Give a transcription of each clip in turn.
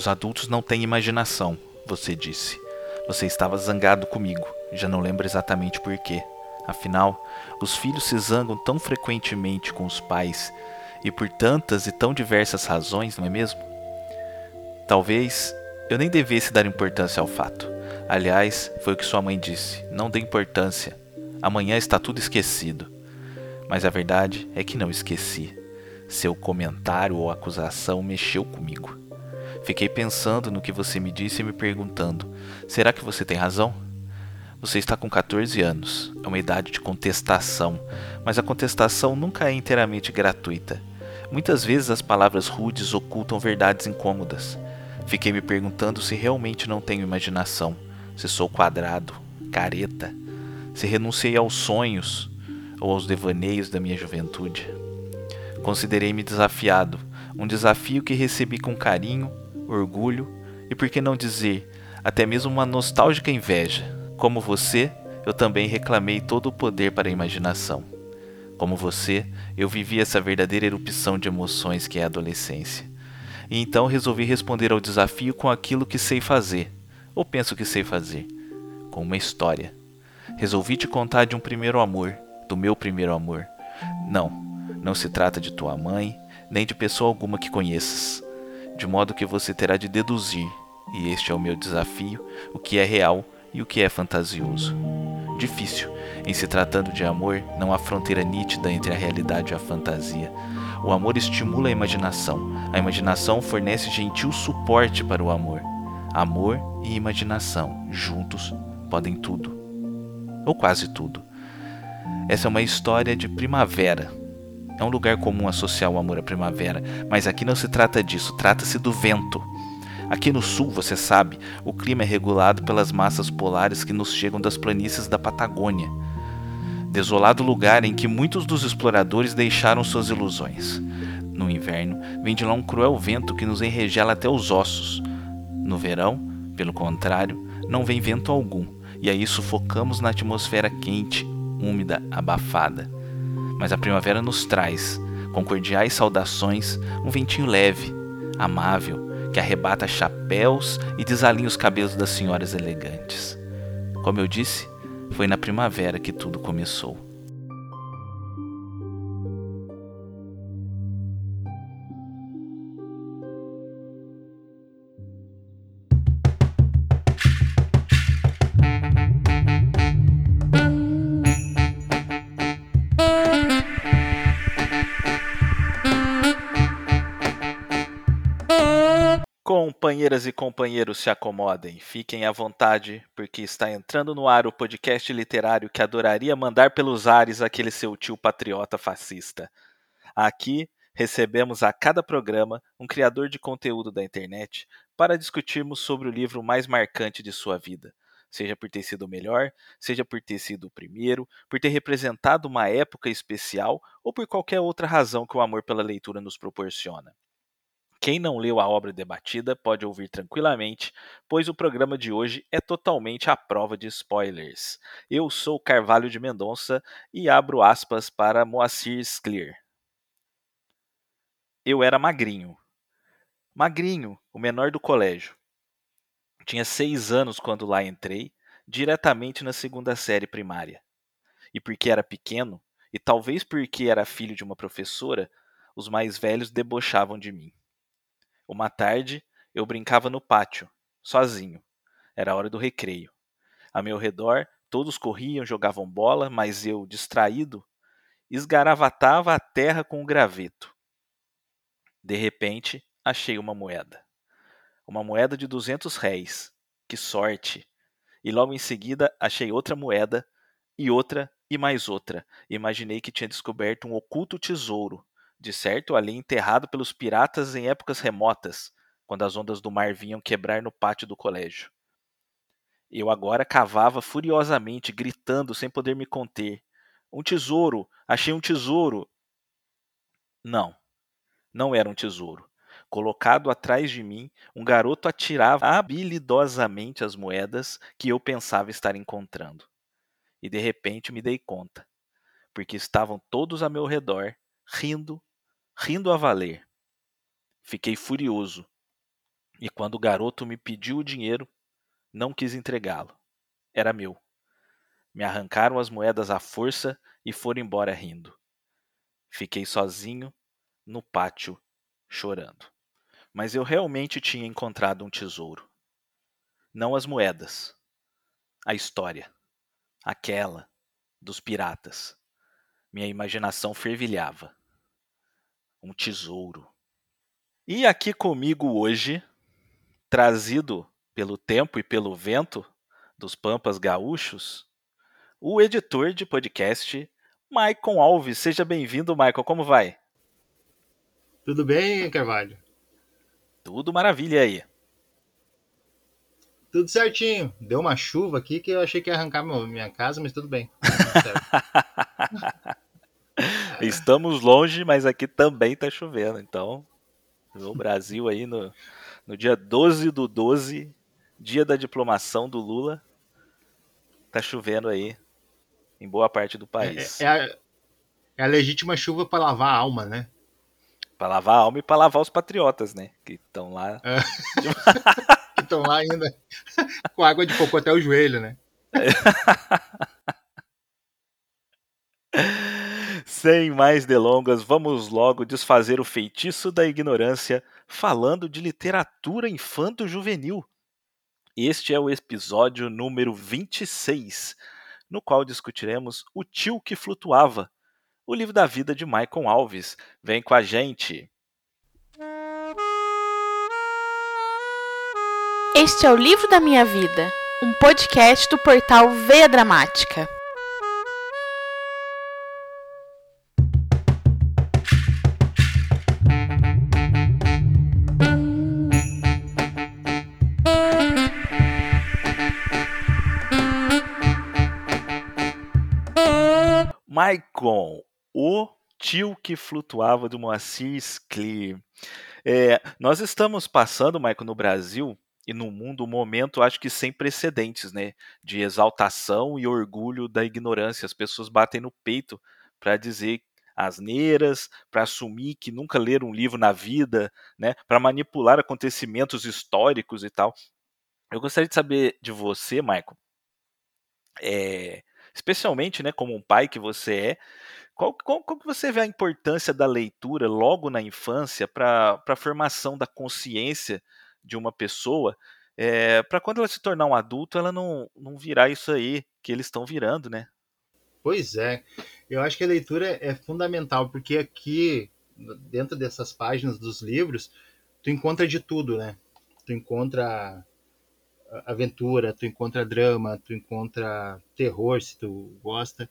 Os adultos não têm imaginação, você disse. Você estava zangado comigo, já não lembro exatamente por quê. Afinal, os filhos se zangam tão frequentemente com os pais e por tantas e tão diversas razões, não é mesmo? Talvez eu nem devesse dar importância ao fato. Aliás, foi o que sua mãe disse: não dê importância. Amanhã está tudo esquecido. Mas a verdade é que não esqueci. Seu comentário ou acusação mexeu comigo. Fiquei pensando no que você me disse e me perguntando: será que você tem razão? Você está com 14 anos, é uma idade de contestação, mas a contestação nunca é inteiramente gratuita. Muitas vezes as palavras rudes ocultam verdades incômodas. Fiquei me perguntando se realmente não tenho imaginação, se sou quadrado, careta, se renunciei aos sonhos ou aos devaneios da minha juventude. Considerei-me desafiado, um desafio que recebi com carinho orgulho e, por que não dizer, até mesmo uma nostálgica inveja. Como você, eu também reclamei todo o poder para a imaginação. Como você, eu vivi essa verdadeira erupção de emoções que é a adolescência. E então resolvi responder ao desafio com aquilo que sei fazer, ou penso que sei fazer, com uma história. Resolvi te contar de um primeiro amor, do meu primeiro amor. Não, não se trata de tua mãe, nem de pessoa alguma que conheças de modo que você terá de deduzir, e este é o meu desafio, o que é real e o que é fantasioso. Difícil, em se tratando de amor, não há fronteira nítida entre a realidade e a fantasia. O amor estimula a imaginação, a imaginação fornece gentil suporte para o amor. Amor e imaginação, juntos, podem tudo. Ou quase tudo. Essa é uma história de primavera, é um lugar comum associar o amor à primavera, mas aqui não se trata disso, trata-se do vento. Aqui no sul, você sabe, o clima é regulado pelas massas polares que nos chegam das planícies da Patagônia. Desolado lugar em que muitos dos exploradores deixaram suas ilusões. No inverno, vem de lá um cruel vento que nos enregela até os ossos. No verão, pelo contrário, não vem vento algum, e aí sufocamos na atmosfera quente, úmida, abafada mas a primavera nos traz, com cordiais saudações, um ventinho leve, amável, que arrebata chapéus e desalinha os cabelos das senhoras elegantes. Como eu disse, foi na primavera que tudo começou. Companheiras e companheiros, se acomodem, fiquem à vontade, porque está entrando no ar o podcast literário que adoraria mandar pelos ares aquele seu tio patriota fascista. Aqui recebemos a cada programa um criador de conteúdo da internet para discutirmos sobre o livro mais marcante de sua vida. Seja por ter sido o melhor, seja por ter sido o primeiro, por ter representado uma época especial ou por qualquer outra razão que o amor pela leitura nos proporciona. Quem não leu a obra debatida pode ouvir tranquilamente, pois o programa de hoje é totalmente à prova de spoilers. Eu sou Carvalho de Mendonça e abro aspas para Moacir Scler. Eu era magrinho. Magrinho, o menor do colégio. Tinha seis anos quando lá entrei, diretamente na segunda série primária. E porque era pequeno, e talvez porque era filho de uma professora, os mais velhos debochavam de mim. Uma tarde, eu brincava no pátio, sozinho. Era a hora do recreio. A meu redor, todos corriam, jogavam bola, mas eu, distraído, esgaravatava a terra com o graveto. De repente, achei uma moeda. Uma moeda de duzentos réis. Que sorte! E logo em seguida achei outra moeda, e outra, e mais outra. Imaginei que tinha descoberto um oculto tesouro, de certo ali enterrado pelos piratas em épocas remotas, quando as ondas do mar vinham quebrar no pátio do colégio. Eu agora cavava furiosamente, gritando sem poder me conter. Um tesouro! Achei um tesouro! Não, não era um tesouro. Colocado atrás de mim, um garoto atirava habilidosamente as moedas que eu pensava estar encontrando. E de repente me dei conta, porque estavam todos a meu redor, rindo rindo a valer. Fiquei furioso. E quando o garoto me pediu o dinheiro, não quis entregá-lo. Era meu. Me arrancaram as moedas à força e foram embora rindo. Fiquei sozinho no pátio, chorando. Mas eu realmente tinha encontrado um tesouro. Não as moedas, a história. Aquela dos piratas. Minha imaginação fervilhava. Um tesouro. E aqui comigo hoje, trazido pelo tempo e pelo vento dos Pampas Gaúchos, o editor de podcast, Maicon Alves. Seja bem-vindo, Maicon. Como vai? Tudo bem, Carvalho? Tudo maravilha aí. Tudo certinho. Deu uma chuva aqui que eu achei que ia arrancar minha casa, mas tudo bem. Estamos longe, mas aqui também está chovendo. Então, o Brasil aí no, no dia 12 do 12, dia da diplomação do Lula, tá chovendo aí em boa parte do país. É, é, a, é a, legítima chuva para lavar a alma, né? Para lavar a alma e para lavar os patriotas, né? Que estão lá. É. que estão lá ainda com água de coco até o joelho, né? Sem mais delongas, vamos logo desfazer o feitiço da ignorância falando de literatura infanto-juvenil. Este é o episódio número 26, no qual discutiremos O Tio que Flutuava, o livro da vida de Michael Alves. Vem com a gente! Este é o Livro da Minha Vida, um podcast do portal Veia Dramática. Maicon, o tio que flutuava do Moacir Scler. É, nós estamos passando, Maicon, no Brasil e no mundo um momento, acho que sem precedentes, né? De exaltação e orgulho da ignorância. As pessoas batem no peito para dizer asneiras, para assumir que nunca leram um livro na vida, né? Para manipular acontecimentos históricos e tal. Eu gostaria de saber de você, Michael, é, especialmente, né, como um pai que você é, qual, qual, qual que você vê a importância da leitura logo na infância para a formação da consciência de uma pessoa, é, eh, para quando ela se tornar um adulto, ela não, não virar isso aí que eles estão virando, né? Pois é, eu acho que a leitura é fundamental, porque aqui, dentro dessas páginas dos livros, tu encontra de tudo, né? Tu encontra aventura, tu encontra drama, tu encontra terror, se tu gosta.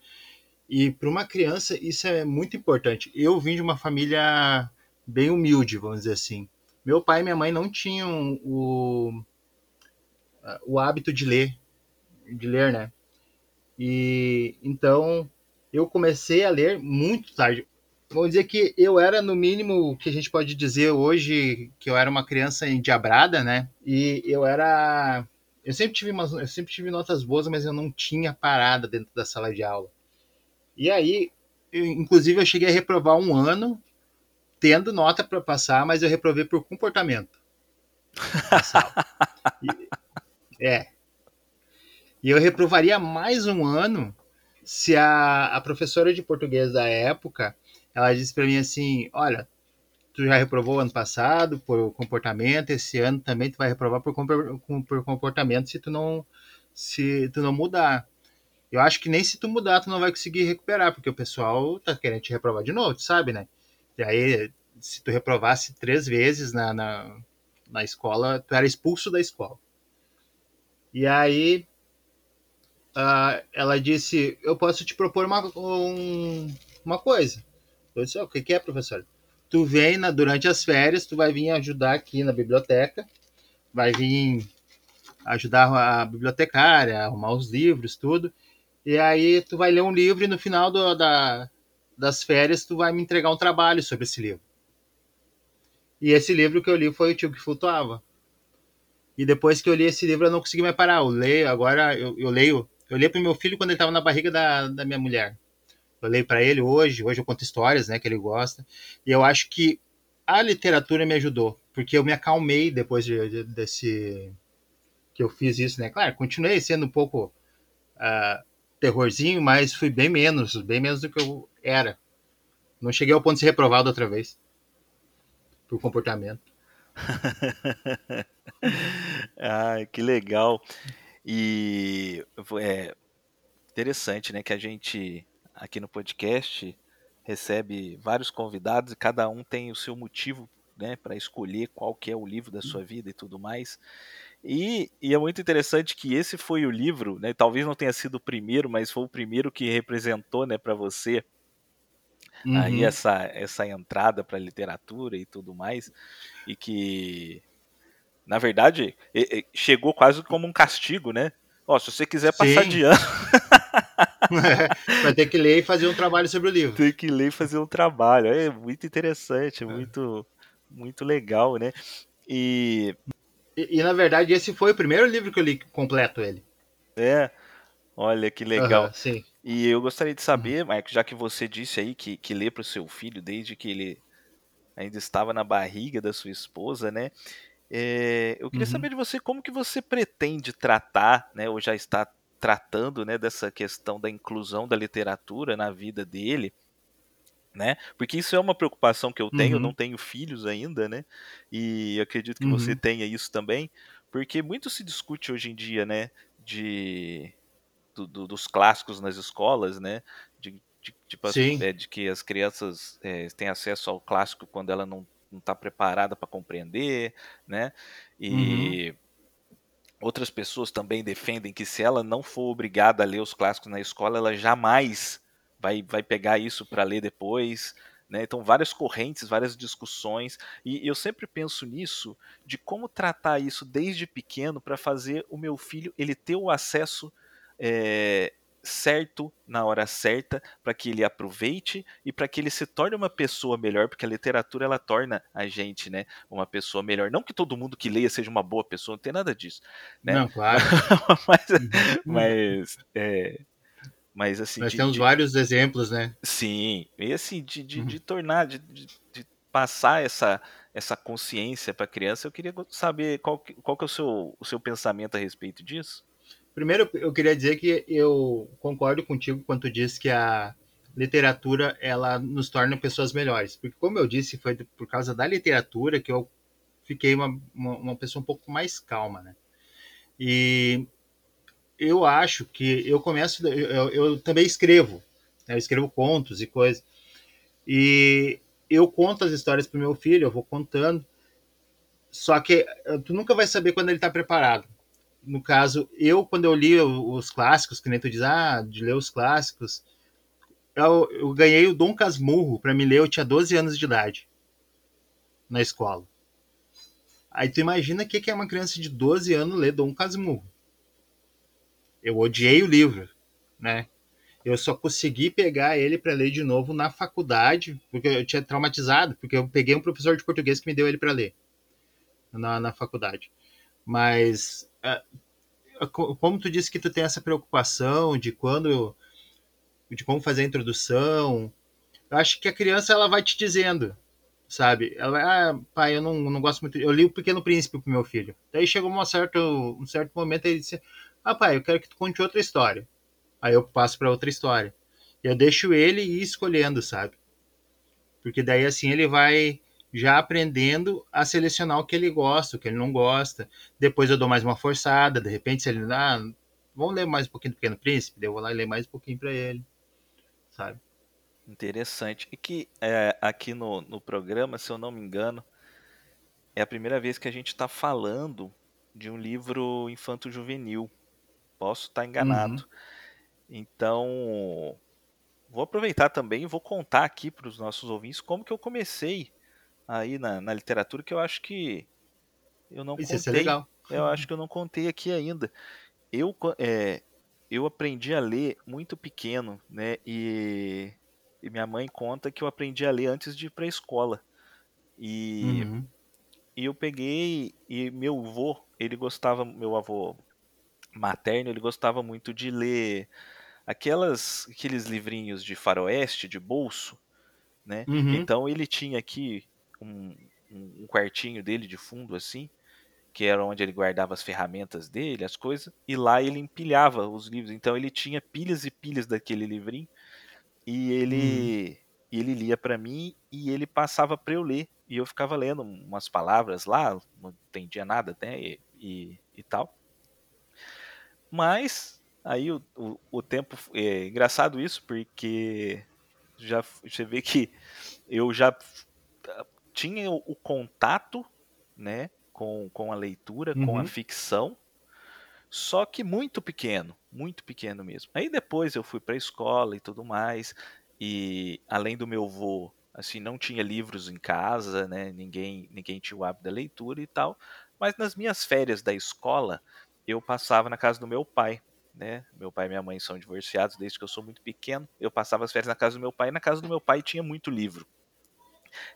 E para uma criança isso é muito importante. Eu vim de uma família bem humilde, vamos dizer assim. Meu pai e minha mãe não tinham o, o hábito de ler, de ler, né? E então eu comecei a ler muito tarde. Vamos dizer que eu era, no mínimo, o que a gente pode dizer hoje, que eu era uma criança endiabrada, né? E eu era. Eu sempre tive, umas, eu sempre tive notas boas, mas eu não tinha parada dentro da sala de aula. E aí, eu, inclusive, eu cheguei a reprovar um ano, tendo nota para passar, mas eu reprovei por comportamento. e, é. E eu reprovaria mais um ano se a, a professora de português da época ela disse para mim assim: Olha, tu já reprovou ano passado por comportamento, esse ano também tu vai reprovar por, por comportamento se tu não se tu não mudar. Eu acho que nem se tu mudar tu não vai conseguir recuperar, porque o pessoal tá querendo te reprovar de novo, tu sabe, né? E aí, se tu reprovasse três vezes na, na, na escola, tu era expulso da escola. E aí, uh, ela disse: Eu posso te propor uma, um, uma coisa. Eu disse, o que, é, professor? Tu vem na, durante as férias, tu vai vir ajudar aqui na biblioteca, vai vir ajudar a bibliotecária, arrumar os livros, tudo. E aí tu vai ler um livro e no final do, da, das férias tu vai me entregar um trabalho sobre esse livro. E esse livro que eu li foi o Tio que Flutuava. E depois que eu li esse livro eu não consegui mais parar. Eu leio, agora eu, eu leio. Eu leio pro meu filho quando ele estava na barriga da, da minha mulher eu leio para ele hoje, hoje eu conto histórias, né, que ele gosta, e eu acho que a literatura me ajudou, porque eu me acalmei depois de, de, desse que eu fiz isso, né? Claro, continuei sendo um pouco uh, terrorzinho, mas fui bem menos, bem menos do que eu era. Não cheguei ao ponto de ser reprovado outra vez por comportamento. ah, que legal. E é interessante, né, que a gente aqui no podcast recebe vários convidados e cada um tem o seu motivo, né, para escolher qual que é o livro da sua vida e tudo mais. E, e, é muito interessante que esse foi o livro, né, talvez não tenha sido o primeiro, mas foi o primeiro que representou, né, para você uhum. aí essa essa entrada para a literatura e tudo mais, e que na verdade chegou quase como um castigo, né? Ó, se você quiser passar Sim. de ano Vai ter que ler e fazer um trabalho sobre o livro. Tem que ler e fazer um trabalho. É muito interessante, é. muito, muito legal, né? E... e... E, na verdade, esse foi o primeiro livro que eu li completo ele. É. Olha que legal. Uhum, sim. E eu gostaria de saber, Marco, já que você disse aí que, que lê para o seu filho desde que ele ainda estava na barriga da sua esposa, né? É, eu queria uhum. saber de você como que você pretende tratar, né, ou já está tratando né, dessa questão da inclusão da literatura na vida dele, né? Porque isso é uma preocupação que eu tenho, uhum. não tenho filhos ainda, né? E acredito que uhum. você tenha isso também, porque muito se discute hoje em dia, né, de do, do, dos clássicos nas escolas, né? De, de, tipo, é, de que as crianças é, têm acesso ao clássico quando ela não está preparada para compreender, né? E uhum Outras pessoas também defendem que se ela não for obrigada a ler os clássicos na escola, ela jamais vai, vai pegar isso para ler depois. Né? Então, várias correntes, várias discussões. E eu sempre penso nisso, de como tratar isso desde pequeno para fazer o meu filho ele ter o acesso é, certo na hora certa para que ele aproveite e para que ele se torne uma pessoa melhor, porque a literatura ela torna a gente, né, uma pessoa melhor. Não que todo mundo que leia seja uma boa pessoa, não tem nada disso, né? Não, claro. mas, uhum. mas, é, mas assim, nós de, temos de, vários exemplos, né? Sim, e assim de, de, uhum. de tornar, de, de, passar essa essa consciência para a criança. Eu queria saber qual, qual que é o seu, o seu pensamento a respeito disso. Primeiro, eu queria dizer que eu concordo contigo quando tu diz que a literatura ela nos torna pessoas melhores. Porque, como eu disse, foi por causa da literatura que eu fiquei uma, uma, uma pessoa um pouco mais calma, né? E eu acho que eu começo, eu, eu também escrevo, né? eu escrevo contos e coisas. E eu conto as histórias para meu filho, eu vou contando. Só que eh, tu nunca vai saber quando ele está preparado no caso, eu, quando eu li os clássicos, que nem tu diz, ah, de ler os clássicos, eu, eu ganhei o Dom Casmurro para me ler, eu tinha 12 anos de idade, na escola. Aí tu imagina o que é uma criança de 12 anos ler Dom Casmurro. Eu odiei o livro, né? Eu só consegui pegar ele para ler de novo na faculdade, porque eu tinha traumatizado, porque eu peguei um professor de português que me deu ele para ler na, na faculdade. Mas é, como tu disse que tu tem essa preocupação de quando de como fazer a introdução, eu acho que a criança ela vai te dizendo, sabe? Ela vai, ah, pai, eu não, não gosto muito. Eu li o Pequeno Príncipe pro meu filho. Daí chegou um certo, um certo momento ele disse: Ah, pai, eu quero que tu conte outra história. Aí eu passo para outra história. Eu deixo ele ir escolhendo, sabe? Porque daí assim ele vai já aprendendo a selecionar o que ele gosta, o que ele não gosta. Depois eu dou mais uma forçada, de repente, se ele. Ah, vamos ler mais um pouquinho do Pequeno Príncipe? Eu vou lá e ler mais um pouquinho para ele, sabe? Interessante. E que é, aqui no, no programa, se eu não me engano, é a primeira vez que a gente está falando de um livro infanto-juvenil. Posso estar enganado. Uhum. Então, vou aproveitar também e vou contar aqui para os nossos ouvintes como que eu comecei aí na, na literatura que eu acho que eu não Isso contei. legal. Eu acho que eu não contei aqui ainda. Eu, é, eu aprendi a ler muito pequeno, né? E, e, minha mãe conta que eu aprendi a ler antes de ir para a escola. E, uhum. e eu peguei e meu avô, ele gostava, meu avô materno, ele gostava muito de ler aquelas aqueles livrinhos de faroeste, de bolso, né? Uhum. Então ele tinha aqui um, um, um quartinho dele de fundo assim, que era onde ele guardava as ferramentas dele, as coisas, e lá ele empilhava os livros. Então ele tinha pilhas e pilhas daquele livrinho e ele hum. ele lia para mim e ele passava para eu ler e eu ficava lendo umas palavras lá, não entendia nada, né, e, e, e tal. Mas aí o, o, o, tempo é engraçado isso porque já você vê que eu já tinha o, o contato, né, com, com a leitura, uhum. com a uhum. ficção, só que muito pequeno, muito pequeno mesmo. Aí depois eu fui para a escola e tudo mais, e além do meu avô, assim, não tinha livros em casa, né? Ninguém, ninguém tinha o hábito da leitura e tal. Mas nas minhas férias da escola, eu passava na casa do meu pai, né? Meu pai e minha mãe são divorciados desde que eu sou muito pequeno. Eu passava as férias na casa do meu pai, e na casa do meu pai tinha muito livro.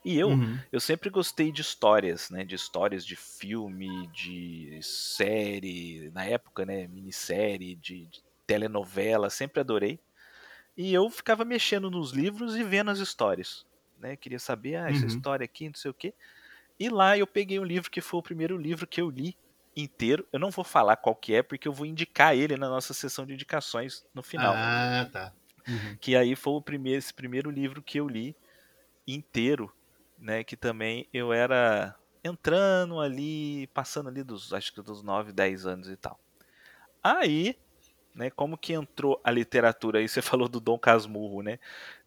E eu, uhum. eu sempre gostei de histórias, né? De histórias de filme, de série, na época, né? Minissérie, de, de telenovela, sempre adorei. E eu ficava mexendo nos livros e vendo as histórias, né? Queria saber, ah, essa uhum. história aqui, não sei o quê. E lá eu peguei um livro que foi o primeiro livro que eu li inteiro. Eu não vou falar qual que é, porque eu vou indicar ele na nossa sessão de indicações no final. Ah, tá. Uhum. Que aí foi o primeiro, esse primeiro livro que eu li inteiro, né? Que também eu era entrando ali, passando ali dos, acho que dos 9, 10 anos e tal. Aí, né, como que entrou a literatura? Aí você falou do Dom Casmurro, né?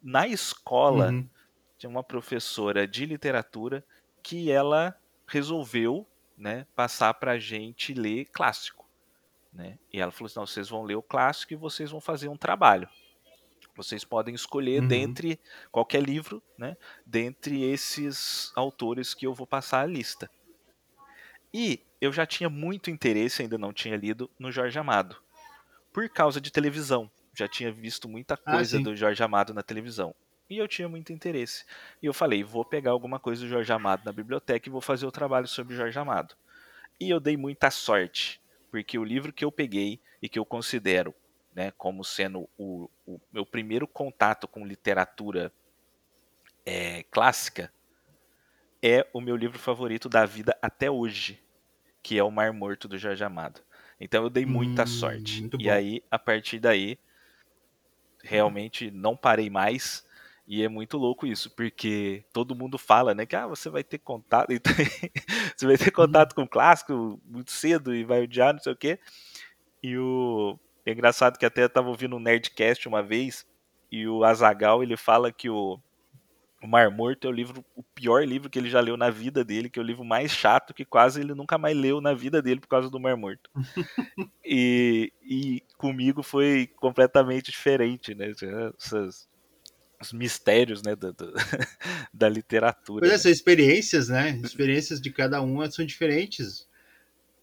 Na escola, uhum. tinha uma professora de literatura que ela resolveu, né, passar pra gente ler clássico, né? E ela falou assim: "Não, vocês vão ler o clássico e vocês vão fazer um trabalho". Vocês podem escolher uhum. dentre qualquer livro, né? Dentre esses autores que eu vou passar a lista. E eu já tinha muito interesse, ainda não tinha lido, no Jorge Amado. Por causa de televisão. Já tinha visto muita ah, coisa ah, do Jorge Amado na televisão. E eu tinha muito interesse. E eu falei, vou pegar alguma coisa do Jorge Amado na biblioteca e vou fazer o trabalho sobre Jorge Amado. E eu dei muita sorte, porque o livro que eu peguei e que eu considero né, como sendo o, o meu primeiro contato com literatura é, clássica, é o meu livro favorito da vida até hoje, que é O Mar Morto do Jorge Amado. Então eu dei muita hum, sorte. E aí, a partir daí, realmente não parei mais. E é muito louco isso, porque todo mundo fala, né, que ah, você vai ter contato, você vai ter contato com o clássico muito cedo e vai odiar, não sei o quê. E o é engraçado que até eu tava ouvindo um Nerdcast uma vez e o Azagal ele fala que o, o Mar Morto é o livro, o pior livro que ele já leu na vida dele, que é o livro mais chato que quase ele nunca mais leu na vida dele por causa do Mar Morto. e, e comigo foi completamente diferente, né? Essas, os mistérios né, da, da literatura. Pois é, né? são experiências, né? Experiências de cada um são diferentes.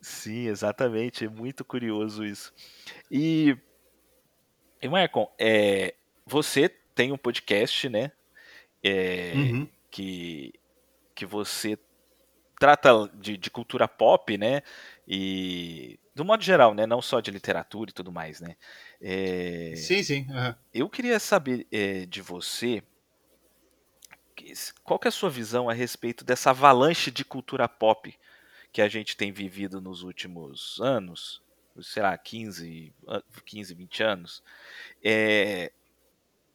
Sim, exatamente. É muito curioso isso. E, e Marcon, é, você tem um podcast, né? É, uhum. que, que você trata de, de, cultura pop, né? E do modo geral, né? Não só de literatura e tudo mais, né? É, sim, sim. Uhum. Eu queria saber é, de você qual que é a sua visão a respeito dessa avalanche de cultura pop que a gente tem vivido nos últimos anos, sei lá, 15, 15 20 anos, é,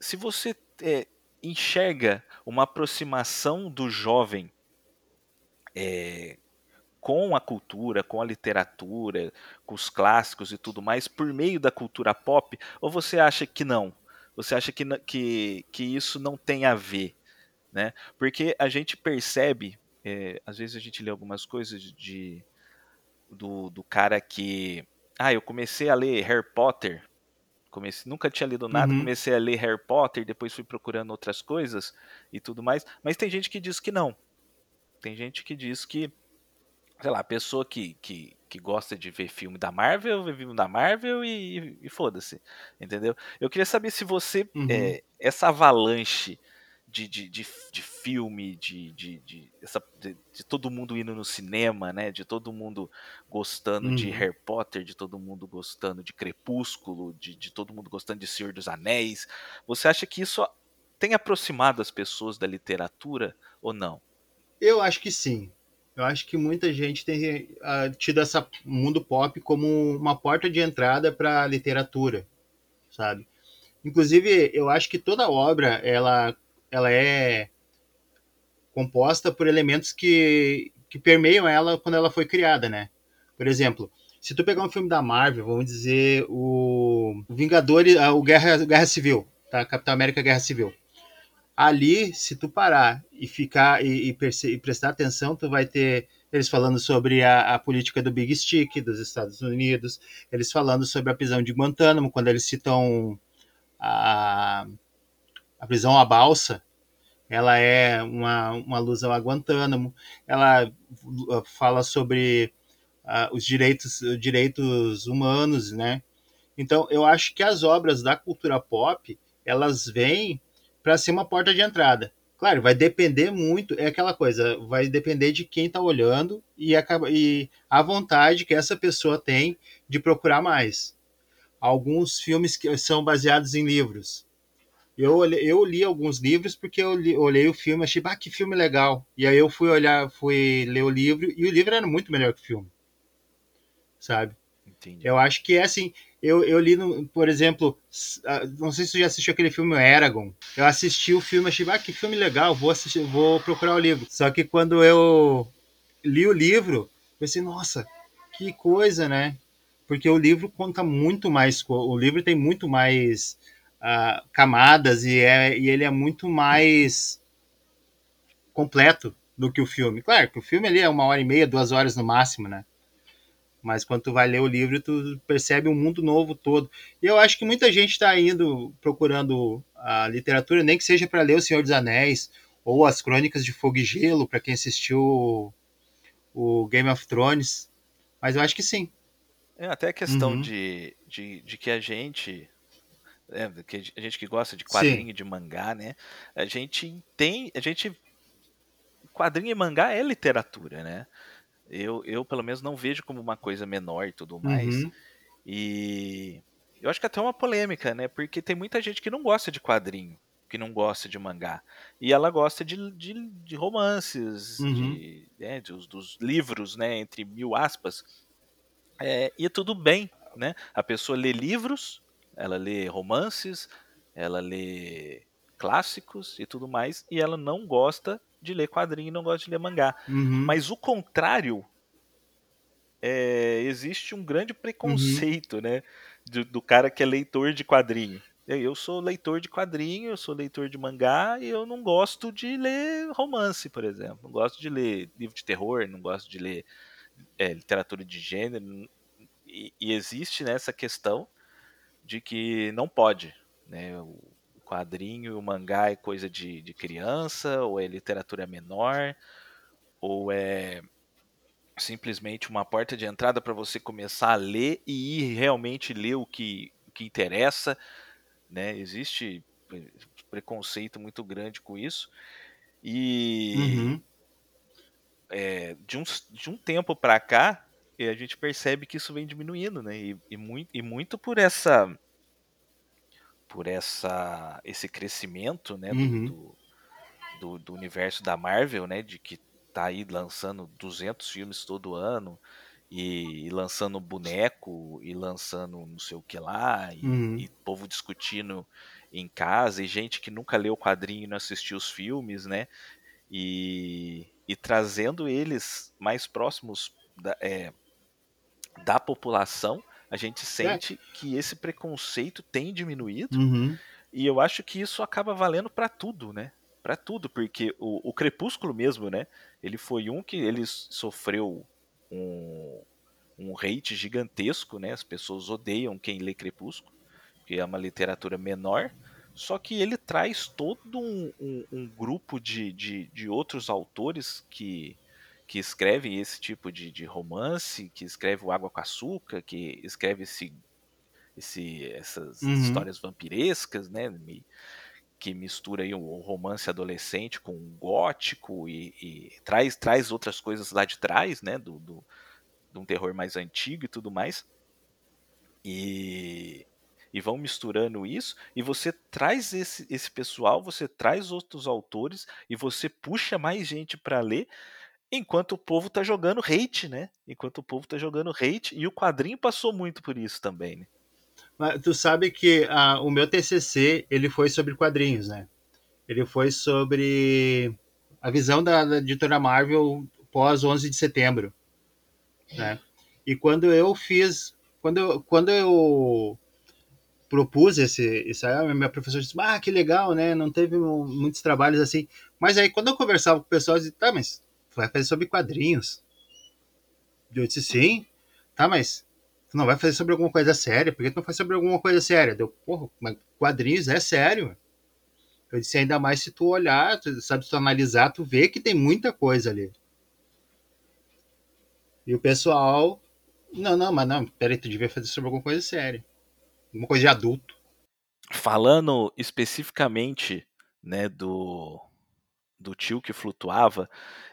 se você é, enxerga uma aproximação do jovem é, com a cultura, com a literatura, com os clássicos e tudo mais, por meio da cultura pop, ou você acha que não? Você acha que, que, que isso não tem a ver? Né? Porque a gente percebe, é, às vezes a gente lê algumas coisas de do, do cara que ah eu comecei a ler Harry Potter comecei nunca tinha lido nada uhum. comecei a ler Harry Potter depois fui procurando outras coisas e tudo mais mas tem gente que diz que não tem gente que diz que sei lá a pessoa que, que, que gosta de ver filme da Marvel vê filme da Marvel e, e foda-se entendeu eu queria saber se você uhum. é, essa avalanche de, de, de, de filme, de, de, de, essa, de, de, todo mundo indo no cinema, né? De todo mundo gostando de uhum. Harry Potter, de todo mundo gostando de Crepúsculo, de, de todo mundo gostando de Senhor dos Anéis. Você acha que isso tem aproximado as pessoas da literatura ou não? Eu acho que sim. Eu acho que muita gente tem uh, tido esse mundo pop como uma porta de entrada para a literatura, sabe? Inclusive, eu acho que toda obra ela, ela é composta por elementos que, que permeiam ela quando ela foi criada, né? Por exemplo, se tu pegar um filme da Marvel, vamos dizer o Vingadores, o Guerra, Guerra Civil, tá? Capitão América Guerra Civil. Ali, se tu parar e ficar e, e, e prestar atenção, tu vai ter eles falando sobre a, a, política do Big Stick dos Estados Unidos, eles falando sobre a prisão de Guantánamo, quando eles citam a, a prisão à balsa, ela é uma, uma alusão a Guantánamo, ela uh, fala sobre uh, os direitos, direitos humanos, né? Então, eu acho que as obras da cultura pop, elas vêm para ser uma porta de entrada. Claro, vai depender muito, é aquela coisa, vai depender de quem está olhando e, acaba, e a vontade que essa pessoa tem de procurar mais. Alguns filmes que são baseados em livros. Eu, eu li alguns livros porque eu li, olhei o filme, achei, ah, que filme legal. E aí eu fui olhar, fui ler o livro e o livro era muito melhor que o filme sabe? Entendi. Eu acho que é assim. Eu, eu li, no, por exemplo, não sei se você já assistiu aquele filme Eragon. Eu assisti o filme, achei, ah, que filme legal, vou assistir, vou procurar o livro. Só que quando eu li o livro, eu pensei, nossa, que coisa, né? Porque o livro conta muito mais, o livro tem muito mais uh, camadas e, é, e ele é muito mais completo do que o filme. Claro que o filme ali é uma hora e meia, duas horas no máximo, né? Mas quando tu vai ler o livro, tu percebe um mundo novo todo. E eu acho que muita gente está indo procurando a literatura, nem que seja para ler O Senhor dos Anéis ou as Crônicas de Fogo e Gelo, para quem assistiu o Game of Thrones. Mas eu acho que sim. É, até a questão uhum. de, de, de, que a gente. É, que a gente que gosta de quadrinho, sim. de mangá, né? A gente tem. A gente. Quadrinho e mangá é literatura, né? Eu, eu, pelo menos, não vejo como uma coisa menor e tudo mais. Uhum. E eu acho que até uma polêmica, né? Porque tem muita gente que não gosta de quadrinho, que não gosta de mangá. E ela gosta de, de, de romances, uhum. de, né, dos, dos, livros, né? Entre mil aspas. É, e tudo bem, né? A pessoa lê livros, ela lê romances, ela lê clássicos e tudo mais, e ela não gosta de ler quadrinho não gosta de ler mangá. Uhum. Mas o contrário, é, existe um grande preconceito, uhum. né? Do, do, cara que é leitor de quadrinho. Eu sou leitor de quadrinho, eu sou leitor de mangá e eu não gosto de ler romance, por exemplo. Não gosto de ler livro de terror, não gosto de ler é, literatura de gênero. E, e existe nessa né, questão de que não pode. Né? O, quadrinho, o mangá é coisa de, de criança, ou é literatura menor, ou é simplesmente uma porta de entrada para você começar a ler e ir realmente ler o que, o que interessa. Né? Existe preconceito muito grande com isso. E uhum. é, de, um, de um tempo para cá, a gente percebe que isso vem diminuindo, né? E, e, muito, e muito por essa por essa esse crescimento né, uhum. do, do, do, universo da Marvel, né, de que tá aí lançando 200 filmes todo ano e, e lançando boneco e lançando não sei o que lá e, uhum. e povo discutindo em casa e gente que nunca leu o quadrinho e não assistiu os filmes, né, e, e trazendo eles mais próximos da, é, da população a gente é. sente é. que esse preconceito tem diminuído uhum. e eu acho que isso acaba valendo para tudo, né? Para tudo, porque o, o, Crepúsculo mesmo, né? Ele foi um que ele sofreu um, um hate gigantesco, né? As pessoas odeiam quem lê Crepúsculo, que é uma literatura menor. Só que ele traz todo um, um, um grupo de, de, de outros autores que, que escreve esse tipo de, de romance, que escreve o Água com Açúcar, que escreve esse, esse, essas uhum. histórias vampirescas, né? Que mistura aí o romance adolescente com o gótico e, e, traz, traz outras coisas lá de trás, né? Do, do, de um terror mais antigo e tudo mais. E, e vão misturando isso, e você traz esse, esse pessoal, você traz outros autores e você puxa mais gente para ler, enquanto o povo tá jogando hate, né? Enquanto o povo tá jogando hate, e o quadrinho passou muito por isso também, né? Mas tu sabe que ah, o meu TCC ele foi sobre quadrinhos, né? Ele foi sobre a visão da, da editora Marvel pós 11 de setembro, né? E quando eu fiz, quando eu, quando eu propus esse, isso aí, minha professora disse, ah, que legal, né? Não teve muitos trabalhos assim. Mas aí quando eu conversava com o pessoal, eu disse, tá, mas vai fazer sobre quadrinhos? Eu disse, sim. Tá, mas tu não vai fazer sobre alguma coisa séria? Por que tu não faz sobre alguma coisa séria? Deu, porra, mas quadrinhos é sério. Eu disse, ainda mais se tu olhar, tu, sabe, se tu analisar, tu vê que tem muita coisa ali. E o pessoal, não, não, mas não, peraí, tu devia fazer sobre alguma coisa séria. Alguma coisa de adulto. Falando especificamente, né, do, do tio que flutuava,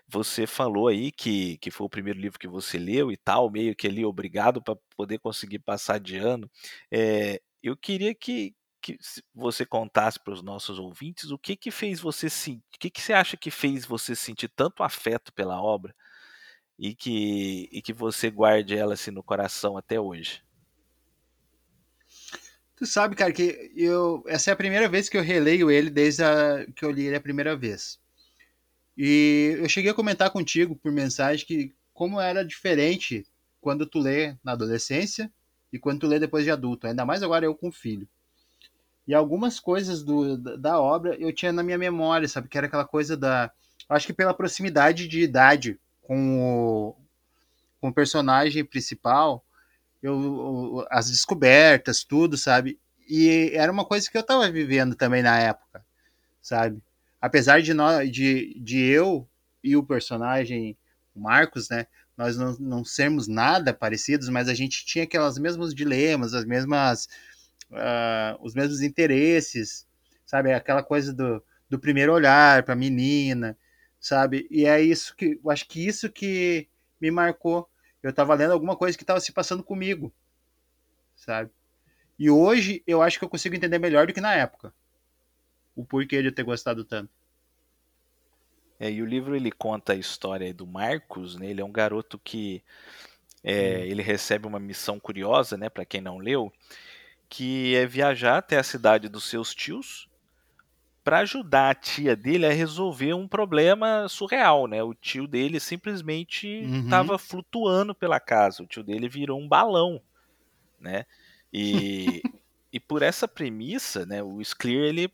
você falou aí que, que foi o primeiro livro que você leu e tal, meio que ali obrigado para poder conseguir passar de ano. É, eu queria que, que você contasse para os nossos ouvintes o que que fez você sentir, o que que você acha que fez você sentir tanto afeto pela obra e que, e que você guarde ela assim no coração até hoje. Tu sabe, cara, que eu essa é a primeira vez que eu releio ele desde a, que eu li ele a primeira vez. E eu cheguei a comentar contigo por mensagem que como era diferente quando tu lê na adolescência e quando tu lê depois de adulto, ainda mais agora eu com filho. E algumas coisas do, da obra eu tinha na minha memória, sabe? Que era aquela coisa da. Acho que pela proximidade de idade com o, com o personagem principal, eu, as descobertas, tudo, sabe? E era uma coisa que eu tava vivendo também na época, sabe? Apesar de, nós, de, de eu e o personagem Marcos, né? Nós não, não sermos nada parecidos, mas a gente tinha aquelas mesmos dilemas, as mesmas uh, os mesmos interesses, sabe? Aquela coisa do, do primeiro olhar para a menina, sabe? E é isso que eu acho que isso que me marcou. Eu estava lendo alguma coisa que estava se passando comigo, sabe? E hoje eu acho que eu consigo entender melhor do que na época o porquê de eu ter gostado tanto. É, e o livro ele conta a história do Marcos, né? Ele é um garoto que é, hum. ele recebe uma missão curiosa, né? Para quem não leu, que é viajar até a cidade dos seus tios para ajudar a tia dele a resolver um problema surreal, né? O tio dele simplesmente estava uhum. flutuando pela casa. O tio dele virou um balão, né? E, e por essa premissa, né? O Sclear ele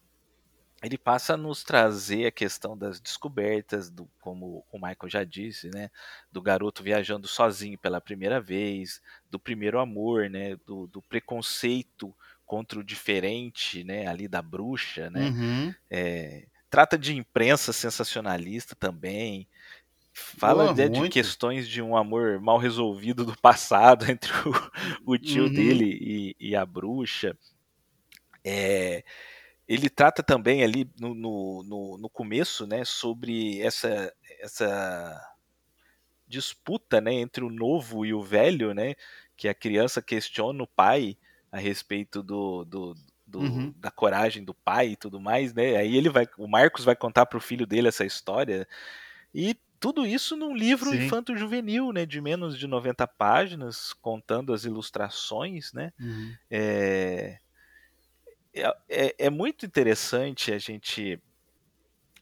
ele passa a nos trazer a questão das descobertas, do, como o Michael já disse, né, do garoto viajando sozinho pela primeira vez, do primeiro amor, né, do, do preconceito contra o diferente, né, ali da bruxa, né, uhum. é, trata de imprensa sensacionalista também, fala de, de, questões de um amor mal resolvido do passado entre o, o tio uhum. dele e, e a bruxa, é ele trata também ali no, no, no, no começo, né, sobre essa, essa disputa, né, entre o novo e o velho, né, que a criança questiona o pai a respeito do, do, do uhum. da coragem do pai e tudo mais, né, aí ele vai, o Marcos vai contar para o filho dele essa história e tudo isso num livro infanto-juvenil, né, de menos de 90 páginas, contando as ilustrações, né, uhum. é é, é, é muito interessante a gente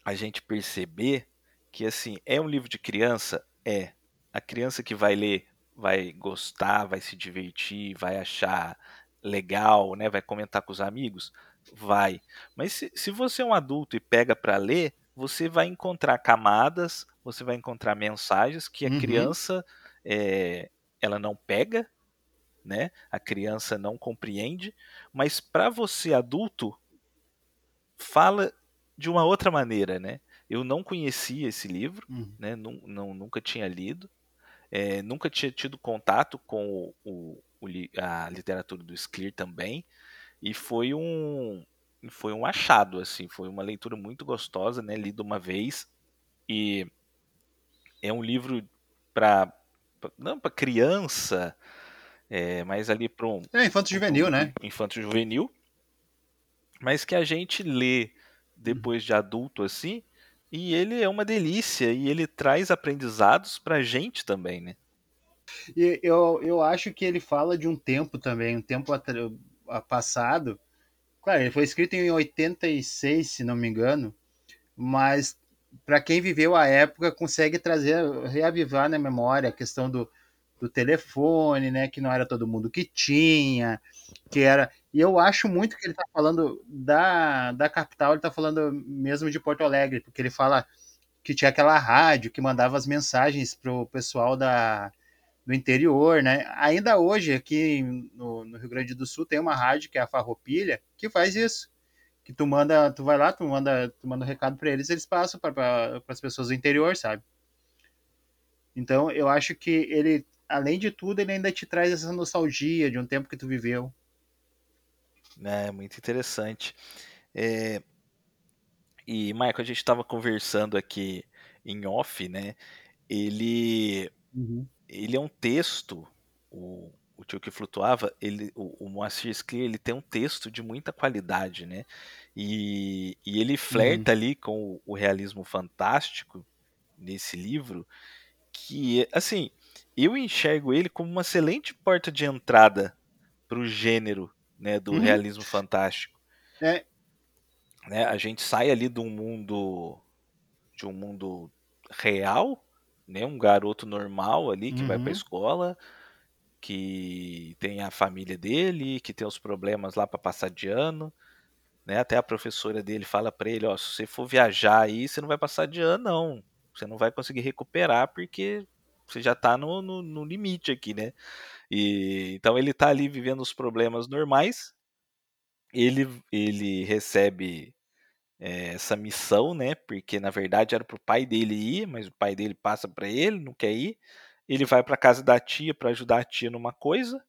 a gente perceber que assim é um livro de criança? É. A criança que vai ler vai gostar vai se divertir vai achar legal né? Vai comentar com os amigos? Vai. Mas se, se você é um adulto e pega para ler você vai encontrar camadas você vai encontrar mensagens que a uhum. criança é, ela não pega né? A criança não compreende, mas para você adulto fala de uma outra maneira, né? Eu não conhecia esse livro, uhum. né? Não, não, nunca tinha lido, é, nunca tinha tido contato com o, o, a literatura do Sclear também, e foi um foi um achado, assim, foi uma leitura muito gostosa, né? Lido uma vez e é um livro para não para criança é, mais ali para um. É, infanto juvenil, né? Infanto juvenil. Mas que a gente lê depois de adulto assim, e ele é uma delícia, e ele traz aprendizados pra gente também, né? E eu, eu acho que ele fala de um tempo também, um tempo passado. Claro, ele foi escrito em 86, se não me engano, mas para quem viveu a época consegue trazer, reavivar na memória a questão do, do telefone, né, que não era todo mundo que tinha, que era. E eu acho muito que ele está falando da, da capital, ele está falando mesmo de Porto Alegre, porque ele fala que tinha aquela rádio que mandava as mensagens pro pessoal da, do interior, né? Ainda hoje, aqui no, no, Rio Grande do Sul, tem uma rádio que é a Farroupilha, que faz isso. Que tu manda, tu vai lá, tu manda, tu manda um recado para eles, eles passam para as pessoas do interior, sabe? Então, eu acho que ele, além de tudo, ele ainda te traz essa nostalgia de um tempo que tu viveu. É, muito interessante. É... E, Michael, a gente estava conversando aqui em off, né? Ele uhum ele é um texto, o, o Tio que Flutuava, ele, o, o Moacir Scler, ele tem um texto de muita qualidade, né? E, e ele flerta uhum. ali com o, o realismo fantástico nesse livro, que, assim, eu enxergo ele como uma excelente porta de entrada para o gênero né, do uhum. realismo fantástico. É. Né, a gente sai ali de um mundo de um mundo real né, um garoto normal ali que uhum. vai para a escola, que tem a família dele, que tem os problemas lá para passar de ano, né? Até a professora dele fala para ele, ó, se você for viajar aí, você não vai passar de ano não, você não vai conseguir recuperar porque você já está no, no, no, limite aqui, né? E então ele está ali vivendo os problemas normais. Ele ele recebe é, essa missão, né? Porque na verdade era para o pai dele ir, mas o pai dele passa para ele, não quer ir. Ele vai para casa da tia para ajudar a tia numa coisa,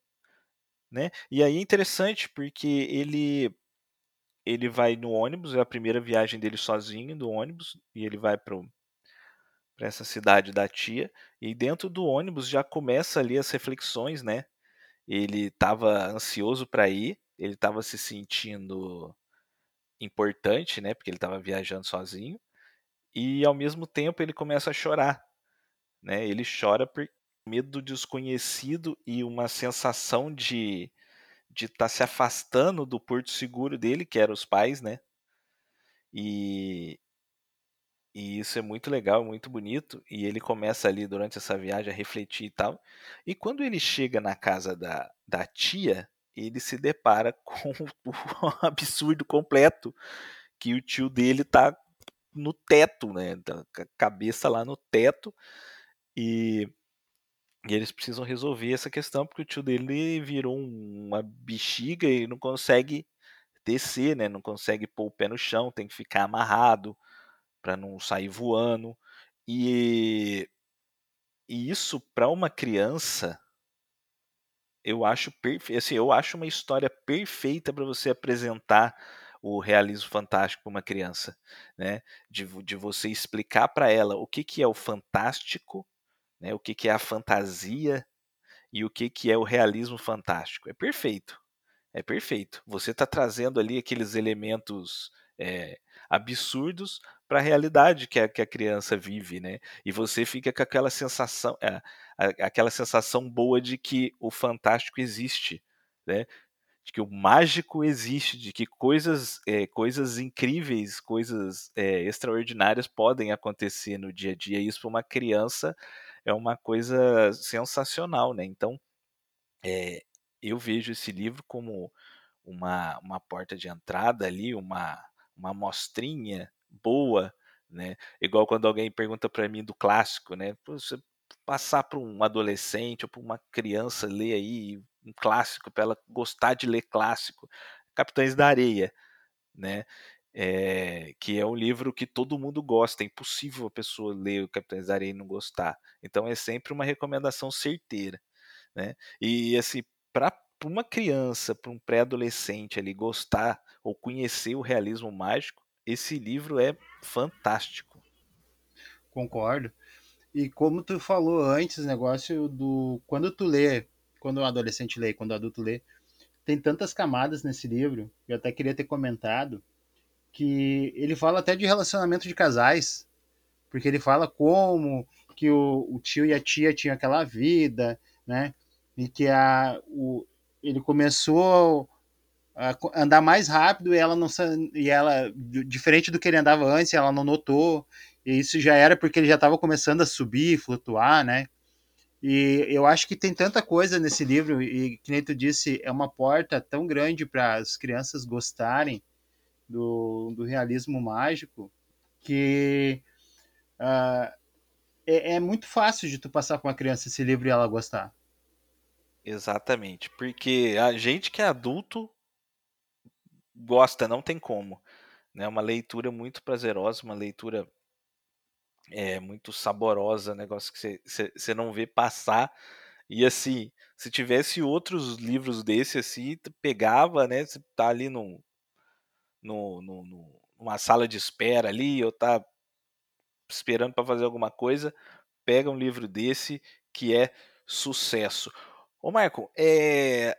né? E aí é interessante porque ele ele vai no ônibus, é a primeira viagem dele sozinho do ônibus e ele vai para para essa cidade da tia e dentro do ônibus já começa ali as reflexões, né? Ele estava ansioso para ir, ele estava se sentindo importante, né? Porque ele estava viajando sozinho. E ao mesmo tempo ele começa a chorar, né? Ele chora por medo do desconhecido e uma sensação de de estar tá se afastando do porto seguro dele, que eram os pais, né? E, e isso é muito legal, muito bonito. E ele começa ali durante essa viagem a refletir e tal. E quando ele chega na casa da, da tia, ele se depara com o absurdo completo que o tio dele tá no teto, né? Tá a cabeça lá no teto e, e, eles precisam resolver essa questão porque o tio dele virou uma bexiga e não consegue descer, né? Não consegue pôr o pé no chão, tem que ficar amarrado para não sair voando. E, e isso para uma criança eu acho perfeito, assim, eu acho uma história perfeita para você apresentar o realismo fantástico para uma criança, né? De, de você explicar para ela o que, que é o fantástico, né? O que, que é a fantasia e o que, que é o realismo fantástico. É perfeito, é perfeito. Você está trazendo ali aqueles elementos é, absurdos para a realidade que a, que a criança vive, né? E você fica com aquela sensação, é, aquela sensação boa de que o fantástico existe, né? De que o mágico existe, de que coisas, é, coisas incríveis, coisas é, extraordinárias podem acontecer no dia a dia. E isso para uma criança é uma coisa sensacional, né? Então, é, eu vejo esse livro como uma, uma porta de entrada ali, uma, uma amostrinha boa, né? Igual quando alguém pergunta para mim do clássico, né? Você passar para um adolescente ou para uma criança ler aí um clássico para ela gostar de ler clássico, Capitães da Areia, né? É, que é um livro que todo mundo gosta, é impossível a pessoa ler o Capitães da Areia e não gostar. Então é sempre uma recomendação certeira, né? E assim, para uma criança, para um pré-adolescente ali gostar ou conhecer o realismo mágico, esse livro é fantástico. Concordo. E como tu falou antes, negócio do quando tu lê quando o adolescente lê, quando o adulto lê, tem tantas camadas nesse livro, eu até queria ter comentado, que ele fala até de relacionamento de casais, porque ele fala como que o, o tio e a tia tinham aquela vida, né? E que a, o, ele começou andar mais rápido e ela não e ela diferente do que ele andava antes, ela não notou. E isso já era porque ele já estava começando a subir, flutuar, né? E eu acho que tem tanta coisa nesse livro, e que nem tu disse, é uma porta tão grande para as crianças gostarem do, do realismo mágico, que uh, é, é, muito fácil de tu passar com uma criança esse livro e ela gostar. Exatamente, porque a gente que é adulto gosta, não tem como. Né? uma leitura muito prazerosa, uma leitura é muito saborosa, negócio que você não vê passar. E assim, se tivesse outros livros desse assim, pegava, né? Você tá ali no, no, no, numa sala de espera ali, ou tá esperando para fazer alguma coisa, pega um livro desse que é sucesso. Ô Marco, é,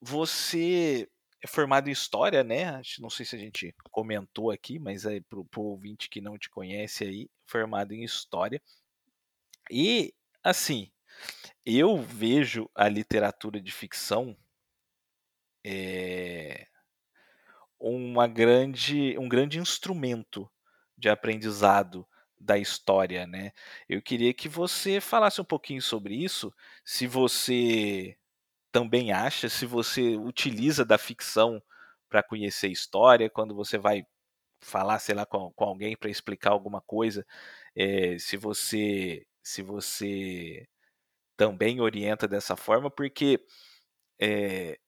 você é formado em história, né? Não sei se a gente comentou aqui, mas é pro, pro ouvinte que não te conhece aí, formado em história. E assim, eu vejo a literatura de ficção é, uma grande, um grande instrumento de aprendizado da história, né? Eu queria que você falasse um pouquinho sobre isso, se você também acha, se você utiliza da ficção para conhecer história, quando você vai falar, sei lá, com, com alguém para explicar alguma coisa, é, se você se você também orienta dessa forma, porque é,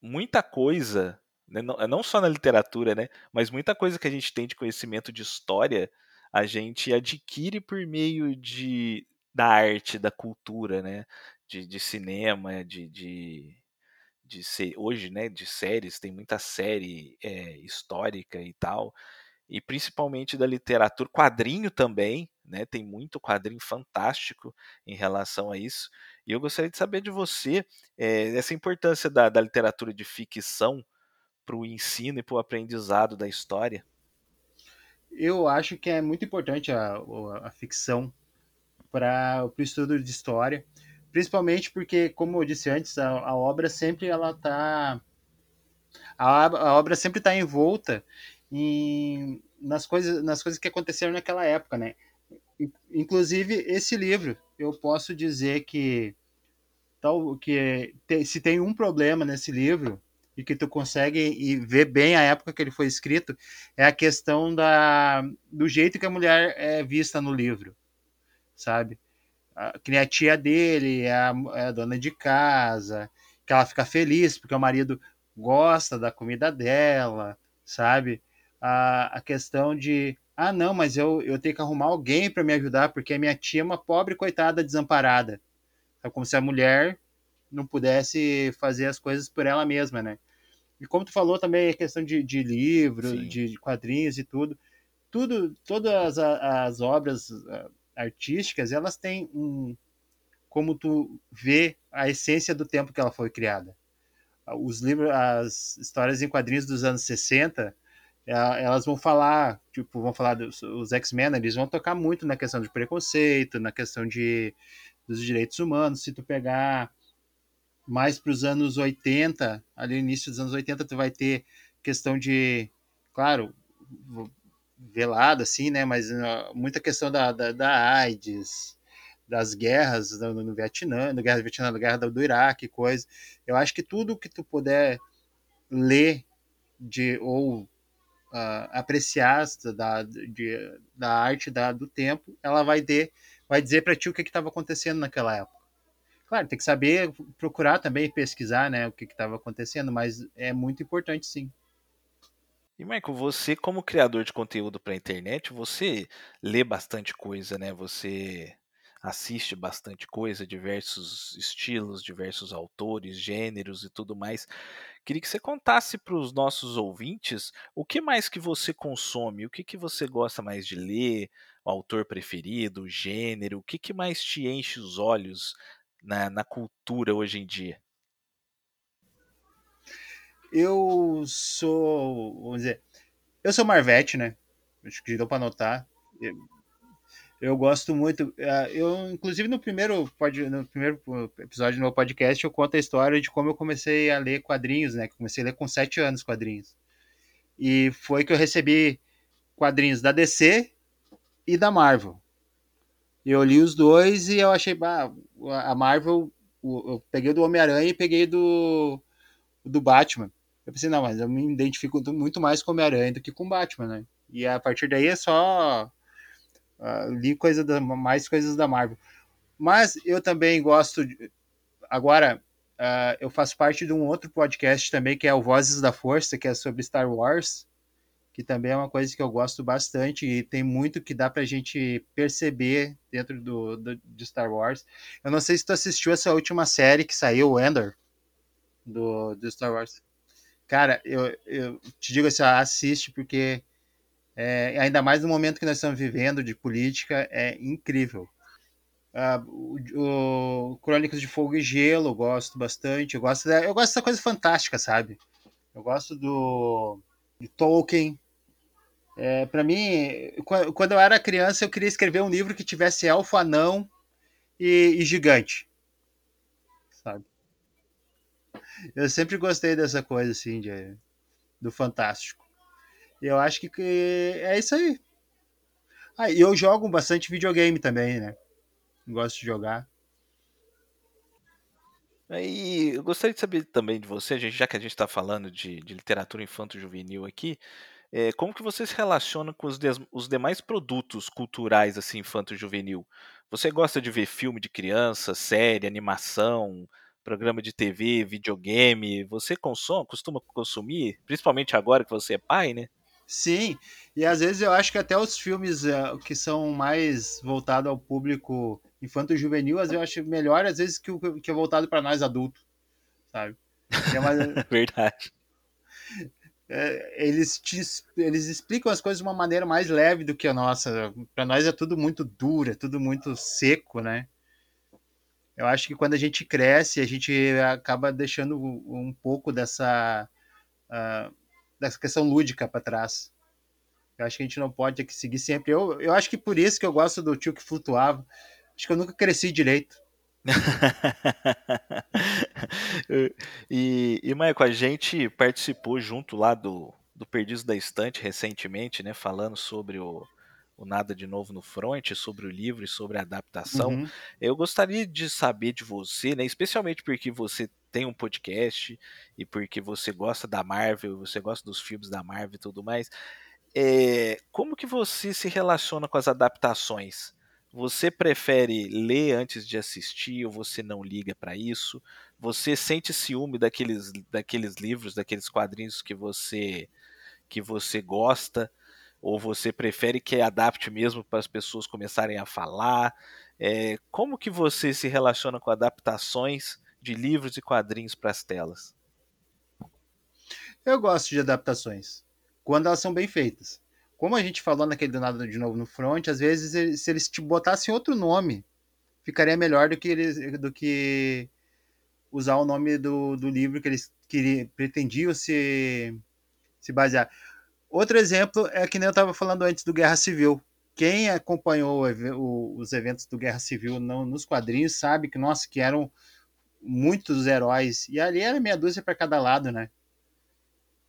muita coisa, né, não, não só na literatura, né, mas muita coisa que a gente tem de conhecimento de história, a gente adquire por meio de, da arte, da cultura, né? De, de cinema, de, de, de ser, hoje, né, de séries, tem muita série é, histórica e tal, e principalmente da literatura, quadrinho também, né, tem muito quadrinho fantástico em relação a isso, e eu gostaria de saber de você é, essa importância da, da literatura de ficção para o ensino e para o aprendizado da história. Eu acho que é muito importante a, a ficção para o estudo de história, principalmente porque, como eu disse antes, a, a obra sempre ela tá a, a obra sempre está envolta em, nas coisas nas coisas que aconteceram naquela época, né? Inclusive esse livro, eu posso dizer que tal que te, se tem um problema nesse livro e que tu consegue ver bem a época que ele foi escrito é a questão da do jeito que a mulher é vista no livro, sabe? A, que nem a tia dele, é a, é a dona de casa, que ela fica feliz porque o marido gosta da comida dela, sabe? A, a questão de, ah, não, mas eu, eu tenho que arrumar alguém para me ajudar porque a minha tia é uma pobre coitada desamparada. É como se a mulher não pudesse fazer as coisas por ela mesma, né? E como tu falou também a questão de, de livro, de, de, quadrinhos e tudo, tudo, todas as, as obras artísticas, elas têm um como tu vê a essência do tempo que ela foi criada. Os livros, as histórias em quadrinhos dos anos 60, elas vão falar, tipo, vão falar dos os X-Men, eles vão tocar muito na questão de preconceito, na questão de dos direitos humanos. Se tu pegar mais para os anos 80, ali no início dos anos 80, tu vai ter questão de, claro, velada, assim, né? Mas uh, muita questão da, da, da, AIDS, das guerras no, no Vietnã, no guerra do Vietnã, na guerra do Iraque, coisa. Eu acho que tudo que tu puder ler de ou uh, apreciar da, de, da arte da, do tempo, ela vai ter, vai dizer para ti o que estava acontecendo naquela época. Claro, tem que saber procurar também pesquisar, né, o que estava acontecendo, mas é muito importante sim. E Michael, você como criador de conteúdo para a internet, você lê bastante coisa, né? Você assiste bastante coisa, diversos estilos, diversos autores, gêneros e tudo mais. Queria que você contasse para os nossos ouvintes o que mais que você consome, o que, que você gosta mais de ler, o autor preferido, o gênero, o que, que mais te enche os olhos na, na cultura hoje em dia? Eu sou, vamos dizer, eu sou Marvete, né? Acho que deu para notar. Eu, eu, gosto muito. Ah, eu, inclusive, no primeiro, no primeiro episódio do meu podcast, eu conto a história de como eu comecei a ler quadrinhos, né? Comecei a ler com sete anos quadrinhos. E foi que eu recebi quadrinhos da DC e da Marvel. Eu li os dois e eu achei, bah, a Marvel, eu peguei do Homem-Aranha e peguei do, do Batman. Eu pensei, não, mas eu me identifico muito mais com Homem-Aranha do que com Batman, né? E a partir daí é só uh, li coisa da, mais coisas da Marvel. Mas eu também gosto. De, agora, uh, eu faço parte de um outro podcast também, que é o Vozes da Força, que é sobre Star Wars que também é uma coisa que eu gosto bastante e tem muito que dá pra gente perceber dentro do, do de Star Wars. Eu não sei se tu assistiu essa última série que saiu, o Ender, do, do Star Wars. Cara, eu, eu te digo assim, assiste porque é, ainda mais no momento que nós estamos vivendo de política, é incrível. Uh, o, o, Crônicas de Fogo e Gelo, eu gosto bastante. Eu gosto, da, eu gosto dessa coisa fantástica, sabe? Eu gosto do de Tolkien, é, para mim, quando eu era criança, eu queria escrever um livro que tivesse elfo, anão e, e gigante. Sabe? Eu sempre gostei dessa coisa, assim, de, do fantástico. Eu acho que, que é isso aí. Ah, e eu jogo bastante videogame também, né? Gosto de jogar. E eu gostaria de saber também de você, já que a gente está falando de, de literatura infanto-juvenil aqui, é, como que você se relaciona com os, os demais produtos culturais assim infanto-juvenil? Você gosta de ver filme de criança, série, animação, programa de TV, videogame? Você consome, costuma consumir, principalmente agora que você é pai, né? Sim, e às vezes eu acho que até os filmes uh, que são mais voltados ao público infanto-juvenil, às vezes eu acho melhor, às vezes, que o que é voltado para nós adultos, sabe? É mais... Verdade é, eles, te, eles explicam as coisas de uma maneira mais leve do que a nossa. Para nós é tudo muito duro, é tudo muito seco, né? Eu acho que quando a gente cresce, a gente acaba deixando um pouco dessa, uh, dessa questão lúdica para trás. Eu acho que a gente não pode que seguir sempre. Eu, eu acho que por isso que eu gosto do tio que flutuava. Acho que eu nunca cresci direito. e, e Maicon, a gente participou junto lá do, do Perdidos da Estante recentemente, né? Falando sobre o, o Nada de Novo no Front, sobre o livro e sobre a adaptação. Uhum. Eu gostaria de saber de você, né? Especialmente porque você tem um podcast e porque você gosta da Marvel, você gosta dos filmes da Marvel e tudo mais. É, como que você se relaciona com as adaptações? Você prefere ler antes de assistir ou você não liga para isso? Você sente ciúme daqueles, daqueles livros, daqueles quadrinhos que você que você gosta? Ou você prefere que adapte mesmo para as pessoas começarem a falar? É, como que você se relaciona com adaptações de livros e quadrinhos para as telas? Eu gosto de adaptações, quando elas são bem feitas como a gente falou naquele do nada de novo no front, às vezes se eles te botassem outro nome, ficaria melhor do que eles, do que usar o nome do, do livro que eles queriam, pretendiam se, se basear. Outro exemplo é que nem eu estava falando antes do Guerra Civil. Quem acompanhou o, os eventos do Guerra Civil não, nos quadrinhos sabe que, nossa, que eram muitos heróis. E ali era meia dúzia para cada lado, né?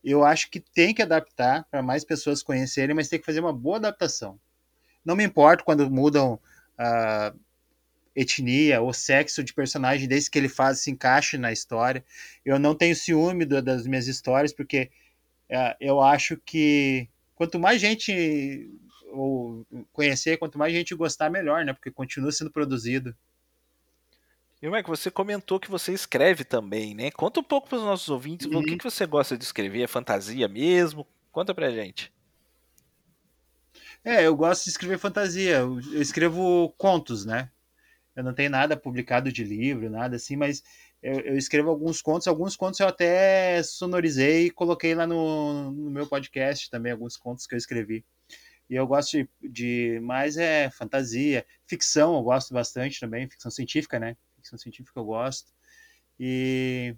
eu acho que tem que adaptar para mais pessoas conhecerem, mas tem que fazer uma boa adaptação. Não me importo quando mudam a etnia ou sexo de personagem, desde que ele faz se encaixe na história. Eu não tenho ciúme das minhas histórias, porque eu acho que quanto mais gente ou conhecer, quanto mais gente gostar, melhor, né? Porque continua sendo produzido. E Mike, você comentou que você escreve também, né? Conta um pouco para os nossos ouvintes uhum. o que, uhum. que você gosta de escrever. É fantasia mesmo? Conta pra gente. É, eu gosto de escrever fantasia. Eu escrevo contos, né? Eu não tenho nada publicado de livro, nada assim, mas eu, eu escrevo alguns contos. Alguns contos eu até sonorizei e coloquei lá no, no meu podcast também, alguns contos que eu escrevi. E eu gosto de, de mais é fantasia, ficção, eu gosto bastante também, ficção científica, né? ficção científica eu gosto. E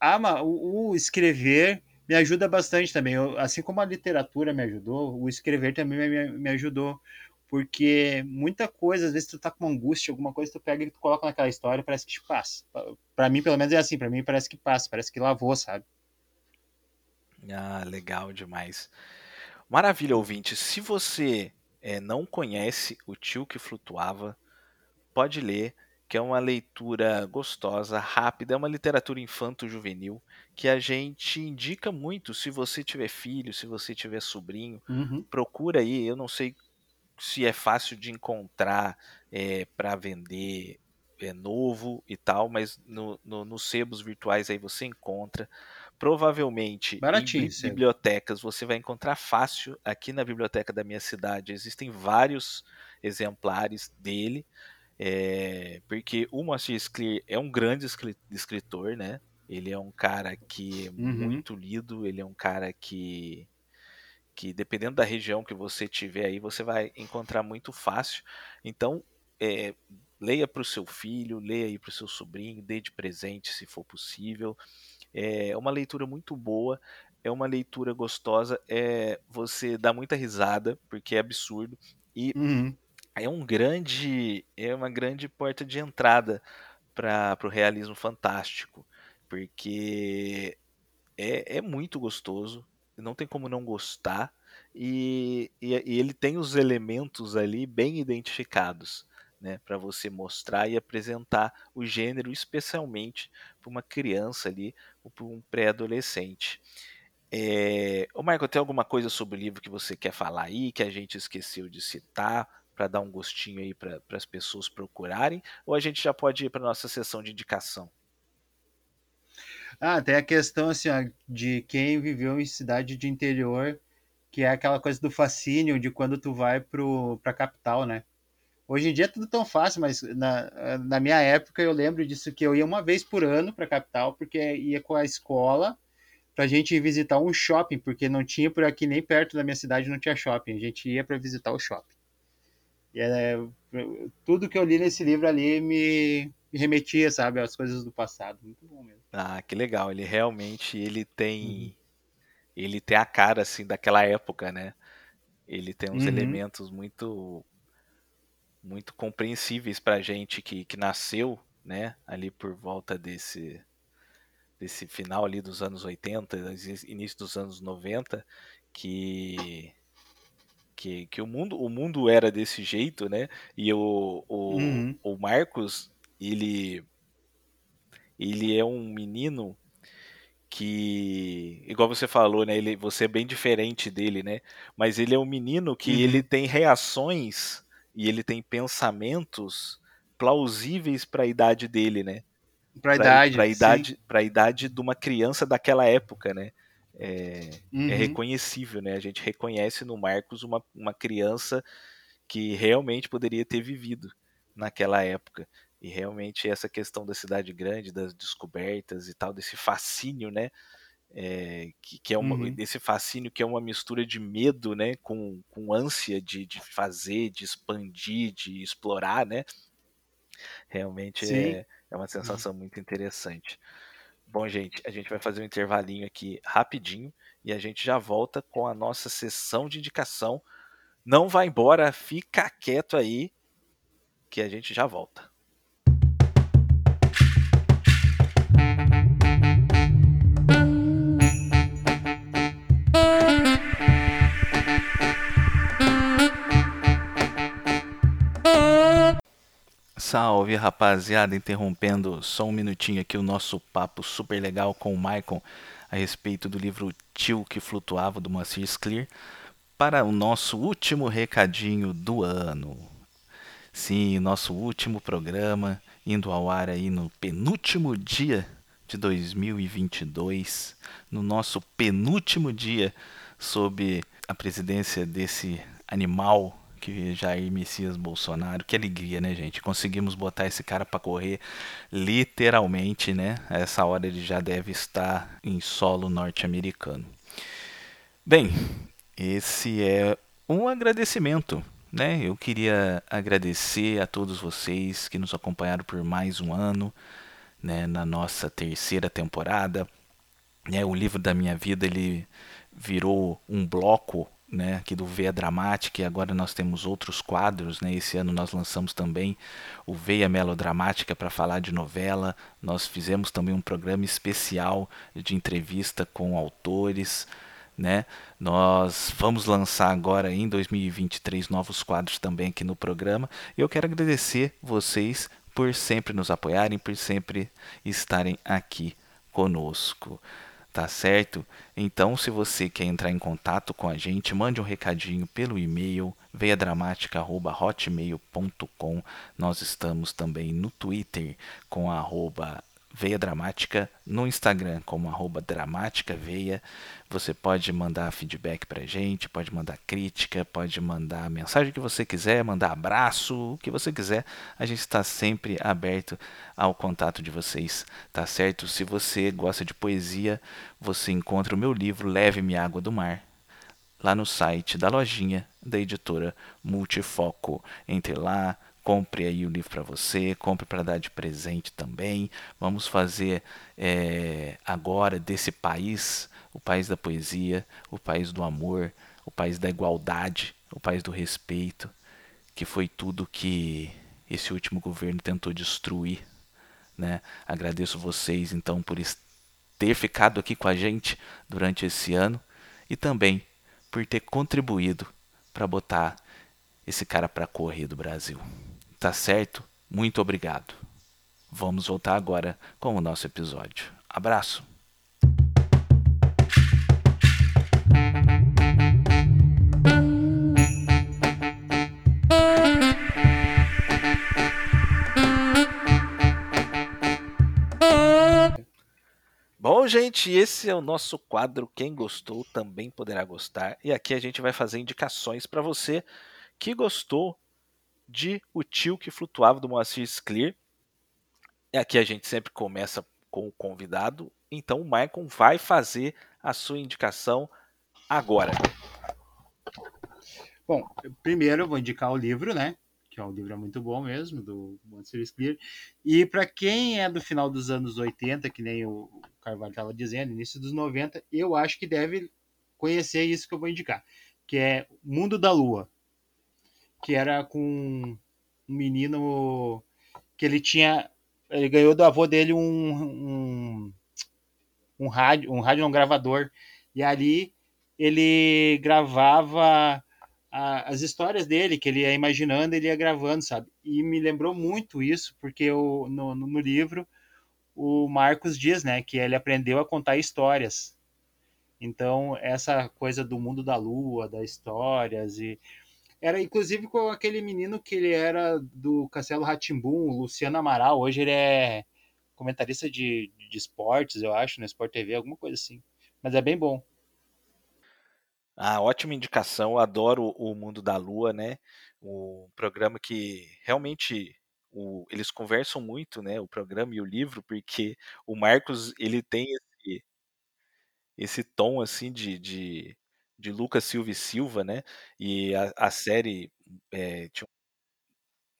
ah, o, o escrever me ajuda bastante também. Eu, assim como a literatura me ajudou, o escrever também me, me ajudou. Porque muita coisa, às vezes tu tá com angústia, alguma coisa, tu pega e tu coloca naquela história parece que te passa. Para mim, pelo menos é assim, para mim parece que passa, parece que lavou, sabe? Ah, legal demais. Maravilha, ouvinte. Se você é, não conhece O Tio que Flutuava, pode ler, que é uma leitura gostosa, rápida, é uma literatura infanto-juvenil que a gente indica muito se você tiver filho, se você tiver sobrinho, uhum. procura aí. Eu não sei se é fácil de encontrar é, para vender é novo e tal, mas no, no, nos sebos virtuais aí você encontra. Provavelmente Baratinho, em bibliotecas você vai encontrar fácil. Aqui na biblioteca da minha cidade existem vários exemplares dele, é, porque o Moacir Scler é um grande escritor, né? Ele é um cara que é uhum. muito lido, ele é um cara que que dependendo da região que você tiver aí, você vai encontrar muito fácil. Então, é, leia para o seu filho, leia aí para o seu sobrinho, dê de presente se for possível. É uma leitura muito boa, é uma leitura gostosa, é você dá muita risada porque é absurdo e uhum. é um grande, é uma grande porta de entrada para o realismo fantástico, porque é, é muito gostoso, não tem como não gostar. E, e, e, ele tem os elementos ali bem identificados né, para você mostrar e apresentar o gênero, especialmente para uma criança ali ou para um pré-adolescente. É... Ô tem alguma coisa sobre o livro que você quer falar aí, que a gente esqueceu de citar, para dar um gostinho aí para as pessoas procurarem? Ou a gente já pode ir para nossa sessão de indicação? Ah, tem a questão assim, ó, de quem viveu em cidade de interior, que é aquela coisa do fascínio de quando tu vai para a capital, né? Hoje em dia é tudo tão fácil, mas na, na minha época eu lembro disso que eu ia uma vez por ano para a capital, porque ia com a escola para a gente visitar um shopping, porque não tinha por aqui nem perto da minha cidade não tinha shopping. A gente ia para visitar o shopping. E é, tudo que eu li nesse livro ali me remetia, sabe, às coisas do passado. Muito bom mesmo. Ah, que legal. Ele realmente ele tem uhum. ele tem a cara assim daquela época, né? Ele tem uns uhum. elementos muito muito compreensíveis para gente que, que nasceu, né, ali por volta desse desse final ali dos anos 80, início dos anos 90, que que, que o mundo o mundo era desse jeito, né? E o, o, uhum. o Marcos, ele ele é um menino que, igual você falou, né? Ele, você é bem diferente dele, né? Mas ele é um menino que uhum. ele tem reações e ele tem pensamentos plausíveis para a idade dele, né? Para a idade, para idade, para a idade de uma criança daquela época, né? É, é uhum. é, reconhecível, né? A gente reconhece no Marcos uma, uma criança que realmente poderia ter vivido naquela época. E realmente essa questão da cidade grande, das descobertas e tal, desse fascínio, né? é, que, que, é uma, uhum. esse fascínio que é uma mistura de medo, né, com, com ânsia de, de fazer, de expandir, de explorar, né? Realmente é, é uma sensação uhum. muito interessante. Bom, gente, a gente vai fazer um intervalinho aqui rapidinho e a gente já volta com a nossa sessão de indicação. Não vai embora, fica quieto aí que a gente já volta. Salve rapaziada, interrompendo só um minutinho aqui o nosso papo super legal com o Maicon a respeito do livro Tio que Flutuava do Moacir Scler para o nosso último recadinho do ano. Sim, nosso último programa indo ao ar aí no penúltimo dia de 2022, no nosso penúltimo dia sob a presidência desse animal que Jair Messias Bolsonaro. Que alegria, né, gente? Conseguimos botar esse cara para correr literalmente, né? A essa hora ele já deve estar em solo norte-americano. Bem, esse é um agradecimento né, eu queria agradecer a todos vocês que nos acompanharam por mais um ano, né, na nossa terceira temporada. Né, o livro da minha vida ele virou um bloco né, aqui do Veia Dramática e agora nós temos outros quadros, né? Esse ano nós lançamos também o Veia Melodramática para falar de novela. Nós fizemos também um programa especial de entrevista com autores, né? Nós vamos lançar agora em 2023 novos quadros também aqui no programa. E eu quero agradecer vocês por sempre nos apoiarem, por sempre estarem aqui conosco. Tá certo? Então, se você quer entrar em contato com a gente, mande um recadinho pelo e-mail veiadramática@hotmail.com. Nós estamos também no Twitter com arroba Veia Dramática, no Instagram como arroba Dramática Veia. Você pode mandar feedback pra gente, pode mandar crítica, pode mandar mensagem que você quiser, mandar abraço, o que você quiser. A gente está sempre aberto ao contato de vocês, tá certo? Se você gosta de poesia, você encontra o meu livro Leve-me Água do Mar lá no site da lojinha da editora Multifoco. Entre lá, compre aí o livro para você, compre para dar de presente também. Vamos fazer é, agora desse país o país da poesia, o país do amor, o país da igualdade, o país do respeito, que foi tudo que esse último governo tentou destruir. Né? Agradeço vocês então por ter ficado aqui com a gente durante esse ano e também por ter contribuído para botar esse cara para correr do Brasil. Tá certo? Muito obrigado. Vamos voltar agora com o nosso episódio. Abraço! Bom, gente, esse é o nosso quadro. Quem gostou também poderá gostar. E aqui a gente vai fazer indicações para você que gostou de O Tio que Flutuava, do Moacir Scler. Aqui a gente sempre começa com o convidado, então o Maicon vai fazer a sua indicação agora. Bom, primeiro eu vou indicar o livro, né? Que é um livro muito bom mesmo, do Moacir Scler. E para quem é do final dos anos 80, que nem o Carvalho estava dizendo, início dos 90, eu acho que deve conhecer isso que eu vou indicar, que é Mundo da Lua, que era com um menino que ele tinha. Ele ganhou do avô dele um, um, um rádio, um rádio, um gravador. E ali ele gravava a, as histórias dele, que ele ia imaginando, ele ia gravando, sabe? E me lembrou muito isso, porque eu, no, no livro o Marcos diz, né, que ele aprendeu a contar histórias. Então, essa coisa do mundo da lua, das histórias e era inclusive com aquele menino que ele era do Castelo Ratimbum, Luciano Amaral. Hoje ele é comentarista de, de esportes, eu acho, no Sport TV, alguma coisa assim. Mas é bem bom. Ah, ótima indicação. Eu adoro o Mundo da Lua, né? O programa que realmente o, eles conversam muito, né? O programa e o livro, porque o Marcos ele tem esse, esse tom assim de, de de Lucas Silva e Silva, né? E a, a série é, tinha um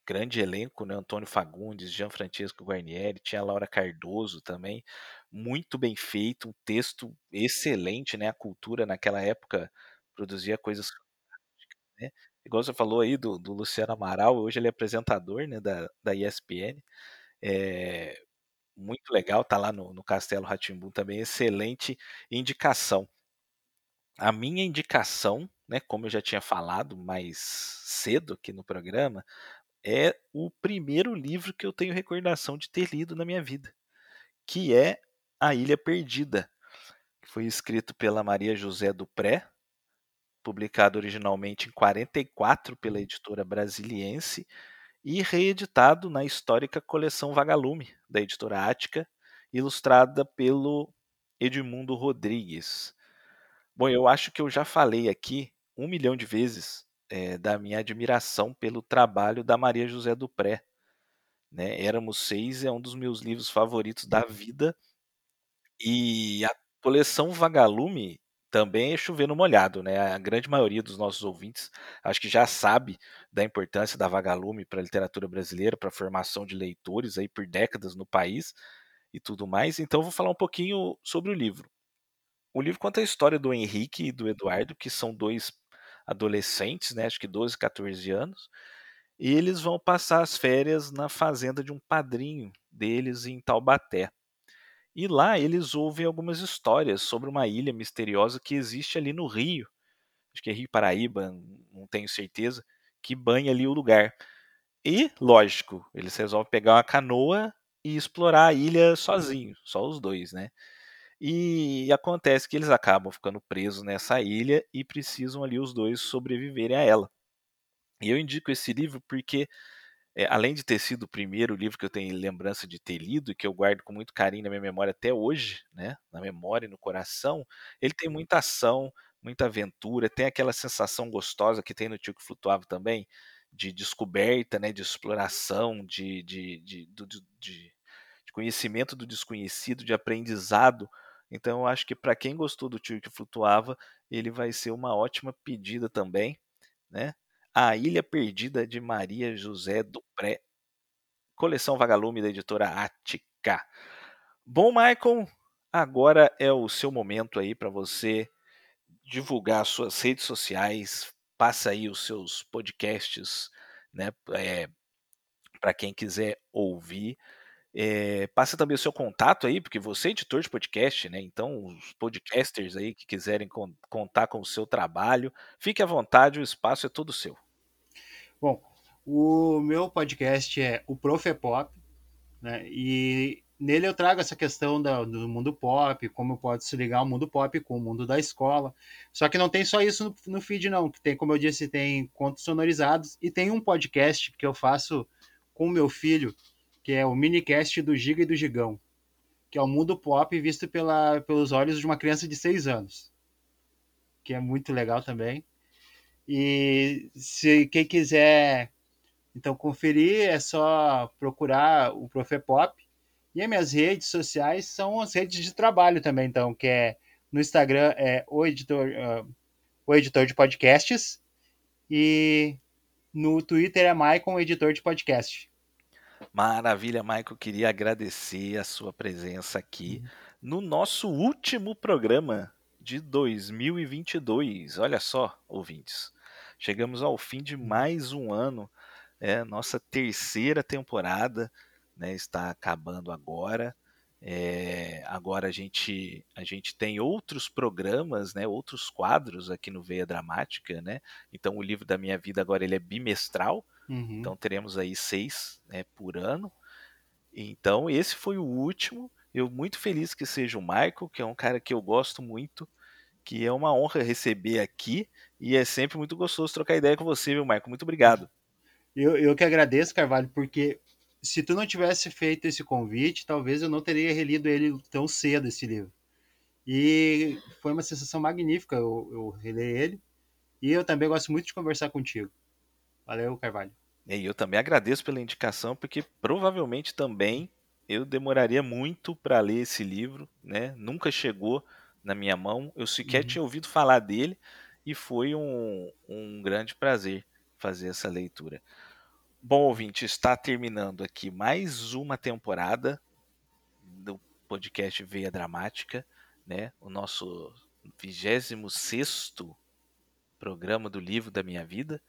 grande elenco, né? Antônio Fagundes, Gianfrancesco Guarnieri, tinha a Laura Cardoso também, muito bem feito, um texto excelente, né? A cultura naquela época produzia coisas né? Igual você falou aí do, do Luciano Amaral, hoje ele é apresentador né, da, da ESPN. É, muito legal, tá lá no, no Castelo Ratimbu também, excelente indicação. A minha indicação, né, como eu já tinha falado mais cedo aqui no programa, é o primeiro livro que eu tenho recordação de ter lido na minha vida, que é A Ilha Perdida, que foi escrito pela Maria José Dupré, publicado originalmente em 44 pela editora Brasiliense e reeditado na histórica coleção Vagalume da editora Ática, ilustrada pelo Edmundo Rodrigues. Bom, eu acho que eu já falei aqui um milhão de vezes é, da minha admiração pelo trabalho da Maria José Dupré. Né? Éramos Seis é um dos meus livros favoritos da vida. E a coleção Vagalume também é chovendo molhado, né? A grande maioria dos nossos ouvintes acho que já sabe da importância da Vagalume para a literatura brasileira, para a formação de leitores aí por décadas no país e tudo mais. Então vou falar um pouquinho sobre o livro. O livro conta a história do Henrique e do Eduardo, que são dois adolescentes, né, acho que 12, 14 anos, e eles vão passar as férias na fazenda de um padrinho deles em Taubaté. E lá eles ouvem algumas histórias sobre uma ilha misteriosa que existe ali no Rio, acho que é Rio Paraíba, não tenho certeza, que banha ali o lugar. E, lógico, eles resolvem pegar uma canoa e explorar a ilha sozinhos, só os dois, né? E acontece que eles acabam ficando presos nessa ilha e precisam ali os dois sobreviverem a ela. E eu indico esse livro porque, é, além de ter sido o primeiro livro que eu tenho lembrança de ter lido e que eu guardo com muito carinho na minha memória até hoje, né, na memória e no coração, ele tem muita ação, muita aventura, tem aquela sensação gostosa que tem no Tio que Flutuava também, de descoberta, né, de exploração, de, de, de, de, de conhecimento do desconhecido, de aprendizado. Então, eu acho que para quem gostou do Tio que Flutuava, ele vai ser uma ótima pedida também, né? A Ilha Perdida de Maria José do Pré. Coleção Vagalume da editora Ática. Bom, Michael, agora é o seu momento aí para você divulgar suas redes sociais, passa aí os seus podcasts, né, é, para quem quiser ouvir. É, passa também o seu contato aí, porque você é editor de podcast, né? Então, os podcasters aí que quiserem contar com o seu trabalho, fique à vontade, o espaço é todo seu. Bom, o meu podcast é o Profepop, né? E nele eu trago essa questão da, do mundo pop, como pode se ligar o mundo pop com o mundo da escola. Só que não tem só isso no, no feed, não. Que tem, como eu disse, tem contos sonorizados e tem um podcast que eu faço com o meu filho, que é o minicast do Giga e do Gigão, que é o mundo pop visto pela, pelos olhos de uma criança de 6 anos, que é muito legal também. E se quem quiser então conferir, é só procurar o Profepop. E as minhas redes sociais são as redes de trabalho também, então, que é no Instagram é o editor, uh, o editor de podcasts e no Twitter é Maicon, editor de podcast. Maravilha, Maicon. Queria agradecer a sua presença aqui uhum. no nosso último programa de 2022. Olha só, ouvintes. Chegamos ao fim de mais um ano, é, nossa terceira temporada né, está acabando agora. É, agora a gente, a gente tem outros programas, né, outros quadros aqui no Veia Dramática, né? Então o livro da minha vida agora ele é bimestral, uhum. então teremos aí seis né, por ano. Então esse foi o último. Eu muito feliz que seja o Michael, que é um cara que eu gosto muito, que é uma honra receber aqui e é sempre muito gostoso trocar ideia com você, viu, Michael? Muito obrigado. Eu, eu que agradeço, Carvalho, porque se tu não tivesse feito esse convite, talvez eu não teria relido ele tão cedo, esse livro. E foi uma sensação magnífica eu, eu reler ele. E eu também gosto muito de conversar contigo. Valeu, Carvalho. E eu também agradeço pela indicação, porque provavelmente também eu demoraria muito para ler esse livro, né? Nunca chegou na minha mão, eu sequer uhum. tinha ouvido falar dele e foi um, um grande prazer fazer essa leitura. Bom, ouvinte, está terminando aqui mais uma temporada do podcast Veia Dramática, né? O nosso 26 programa do livro da minha vida,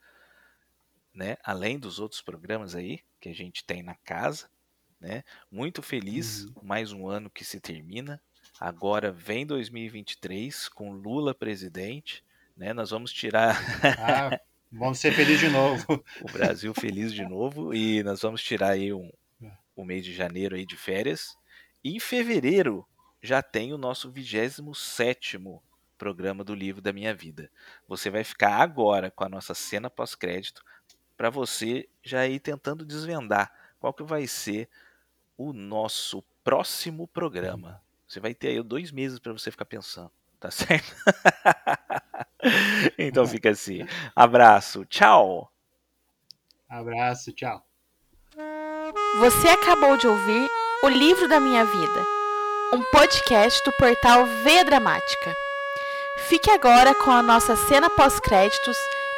né? Além dos outros programas aí que a gente tem na casa, né? Muito feliz, uhum. mais um ano que se termina. Agora vem 2023 com Lula presidente, né? Nós vamos tirar. ah, vamos ser felizes de novo. o Brasil feliz de novo e nós vamos tirar aí um, o mês de janeiro aí de férias. E em fevereiro já tem o nosso 27 programa do livro da minha vida. Você vai ficar agora com a nossa cena pós-crédito para você já ir tentando desvendar qual que vai ser o nosso próximo programa. Você vai ter aí dois meses para você ficar pensando, tá certo? então fica assim. Abraço, tchau. Abraço, tchau. Você acabou de ouvir O Livro da Minha Vida, um podcast do portal V Dramática. Fique agora com a nossa cena pós-créditos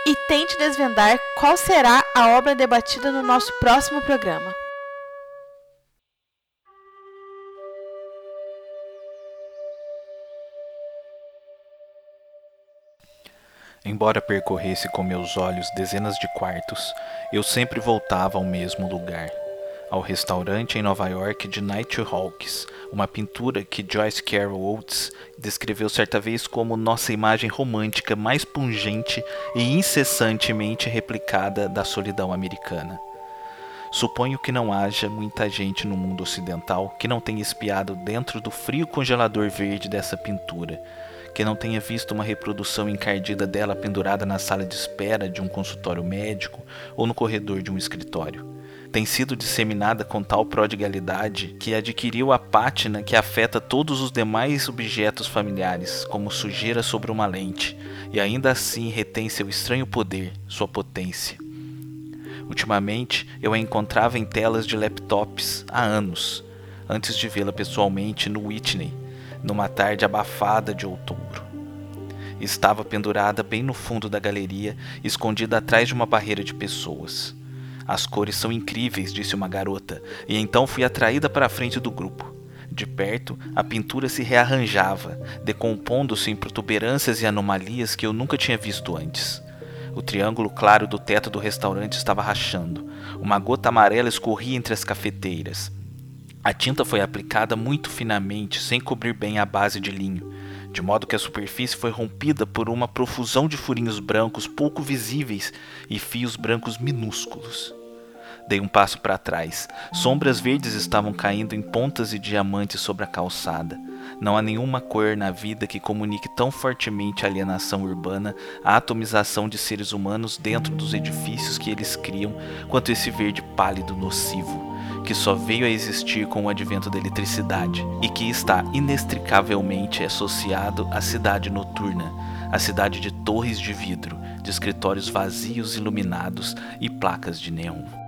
e tente desvendar qual será a obra debatida no nosso próximo programa. Embora percorresse com meus olhos dezenas de quartos, eu sempre voltava ao mesmo lugar, ao restaurante em Nova York de Nighthawks, uma pintura que Joyce Carol Oates descreveu certa vez como nossa imagem romântica mais pungente e incessantemente replicada da solidão americana. Suponho que não haja muita gente no mundo ocidental que não tenha espiado dentro do frio congelador verde dessa pintura que não tenha visto uma reprodução encardida dela pendurada na sala de espera de um consultório médico ou no corredor de um escritório. Tem sido disseminada com tal prodigalidade que adquiriu a pátina que afeta todos os demais objetos familiares, como sujeira sobre uma lente, e ainda assim retém seu estranho poder, sua potência. Ultimamente eu a encontrava em telas de laptops há anos, antes de vê-la pessoalmente no Whitney, numa tarde abafada de outubro. Estava pendurada bem no fundo da galeria, escondida atrás de uma barreira de pessoas. As cores são incríveis, disse uma garota, e então fui atraída para a frente do grupo. De perto, a pintura se rearranjava, decompondo-se em protuberâncias e anomalias que eu nunca tinha visto antes. O triângulo claro do teto do restaurante estava rachando. Uma gota amarela escorria entre as cafeteiras. A tinta foi aplicada muito finamente, sem cobrir bem a base de linho, de modo que a superfície foi rompida por uma profusão de furinhos brancos pouco visíveis e fios brancos minúsculos. Dei um passo para trás. Sombras verdes estavam caindo em pontas e diamantes sobre a calçada. Não há nenhuma cor na vida que comunique tão fortemente a alienação urbana, a atomização de seres humanos dentro dos edifícios que eles criam, quanto esse verde pálido nocivo que só veio a existir com o advento da eletricidade e que está inextricavelmente associado à cidade noturna, a cidade de torres de vidro, de escritórios vazios iluminados e placas de neon.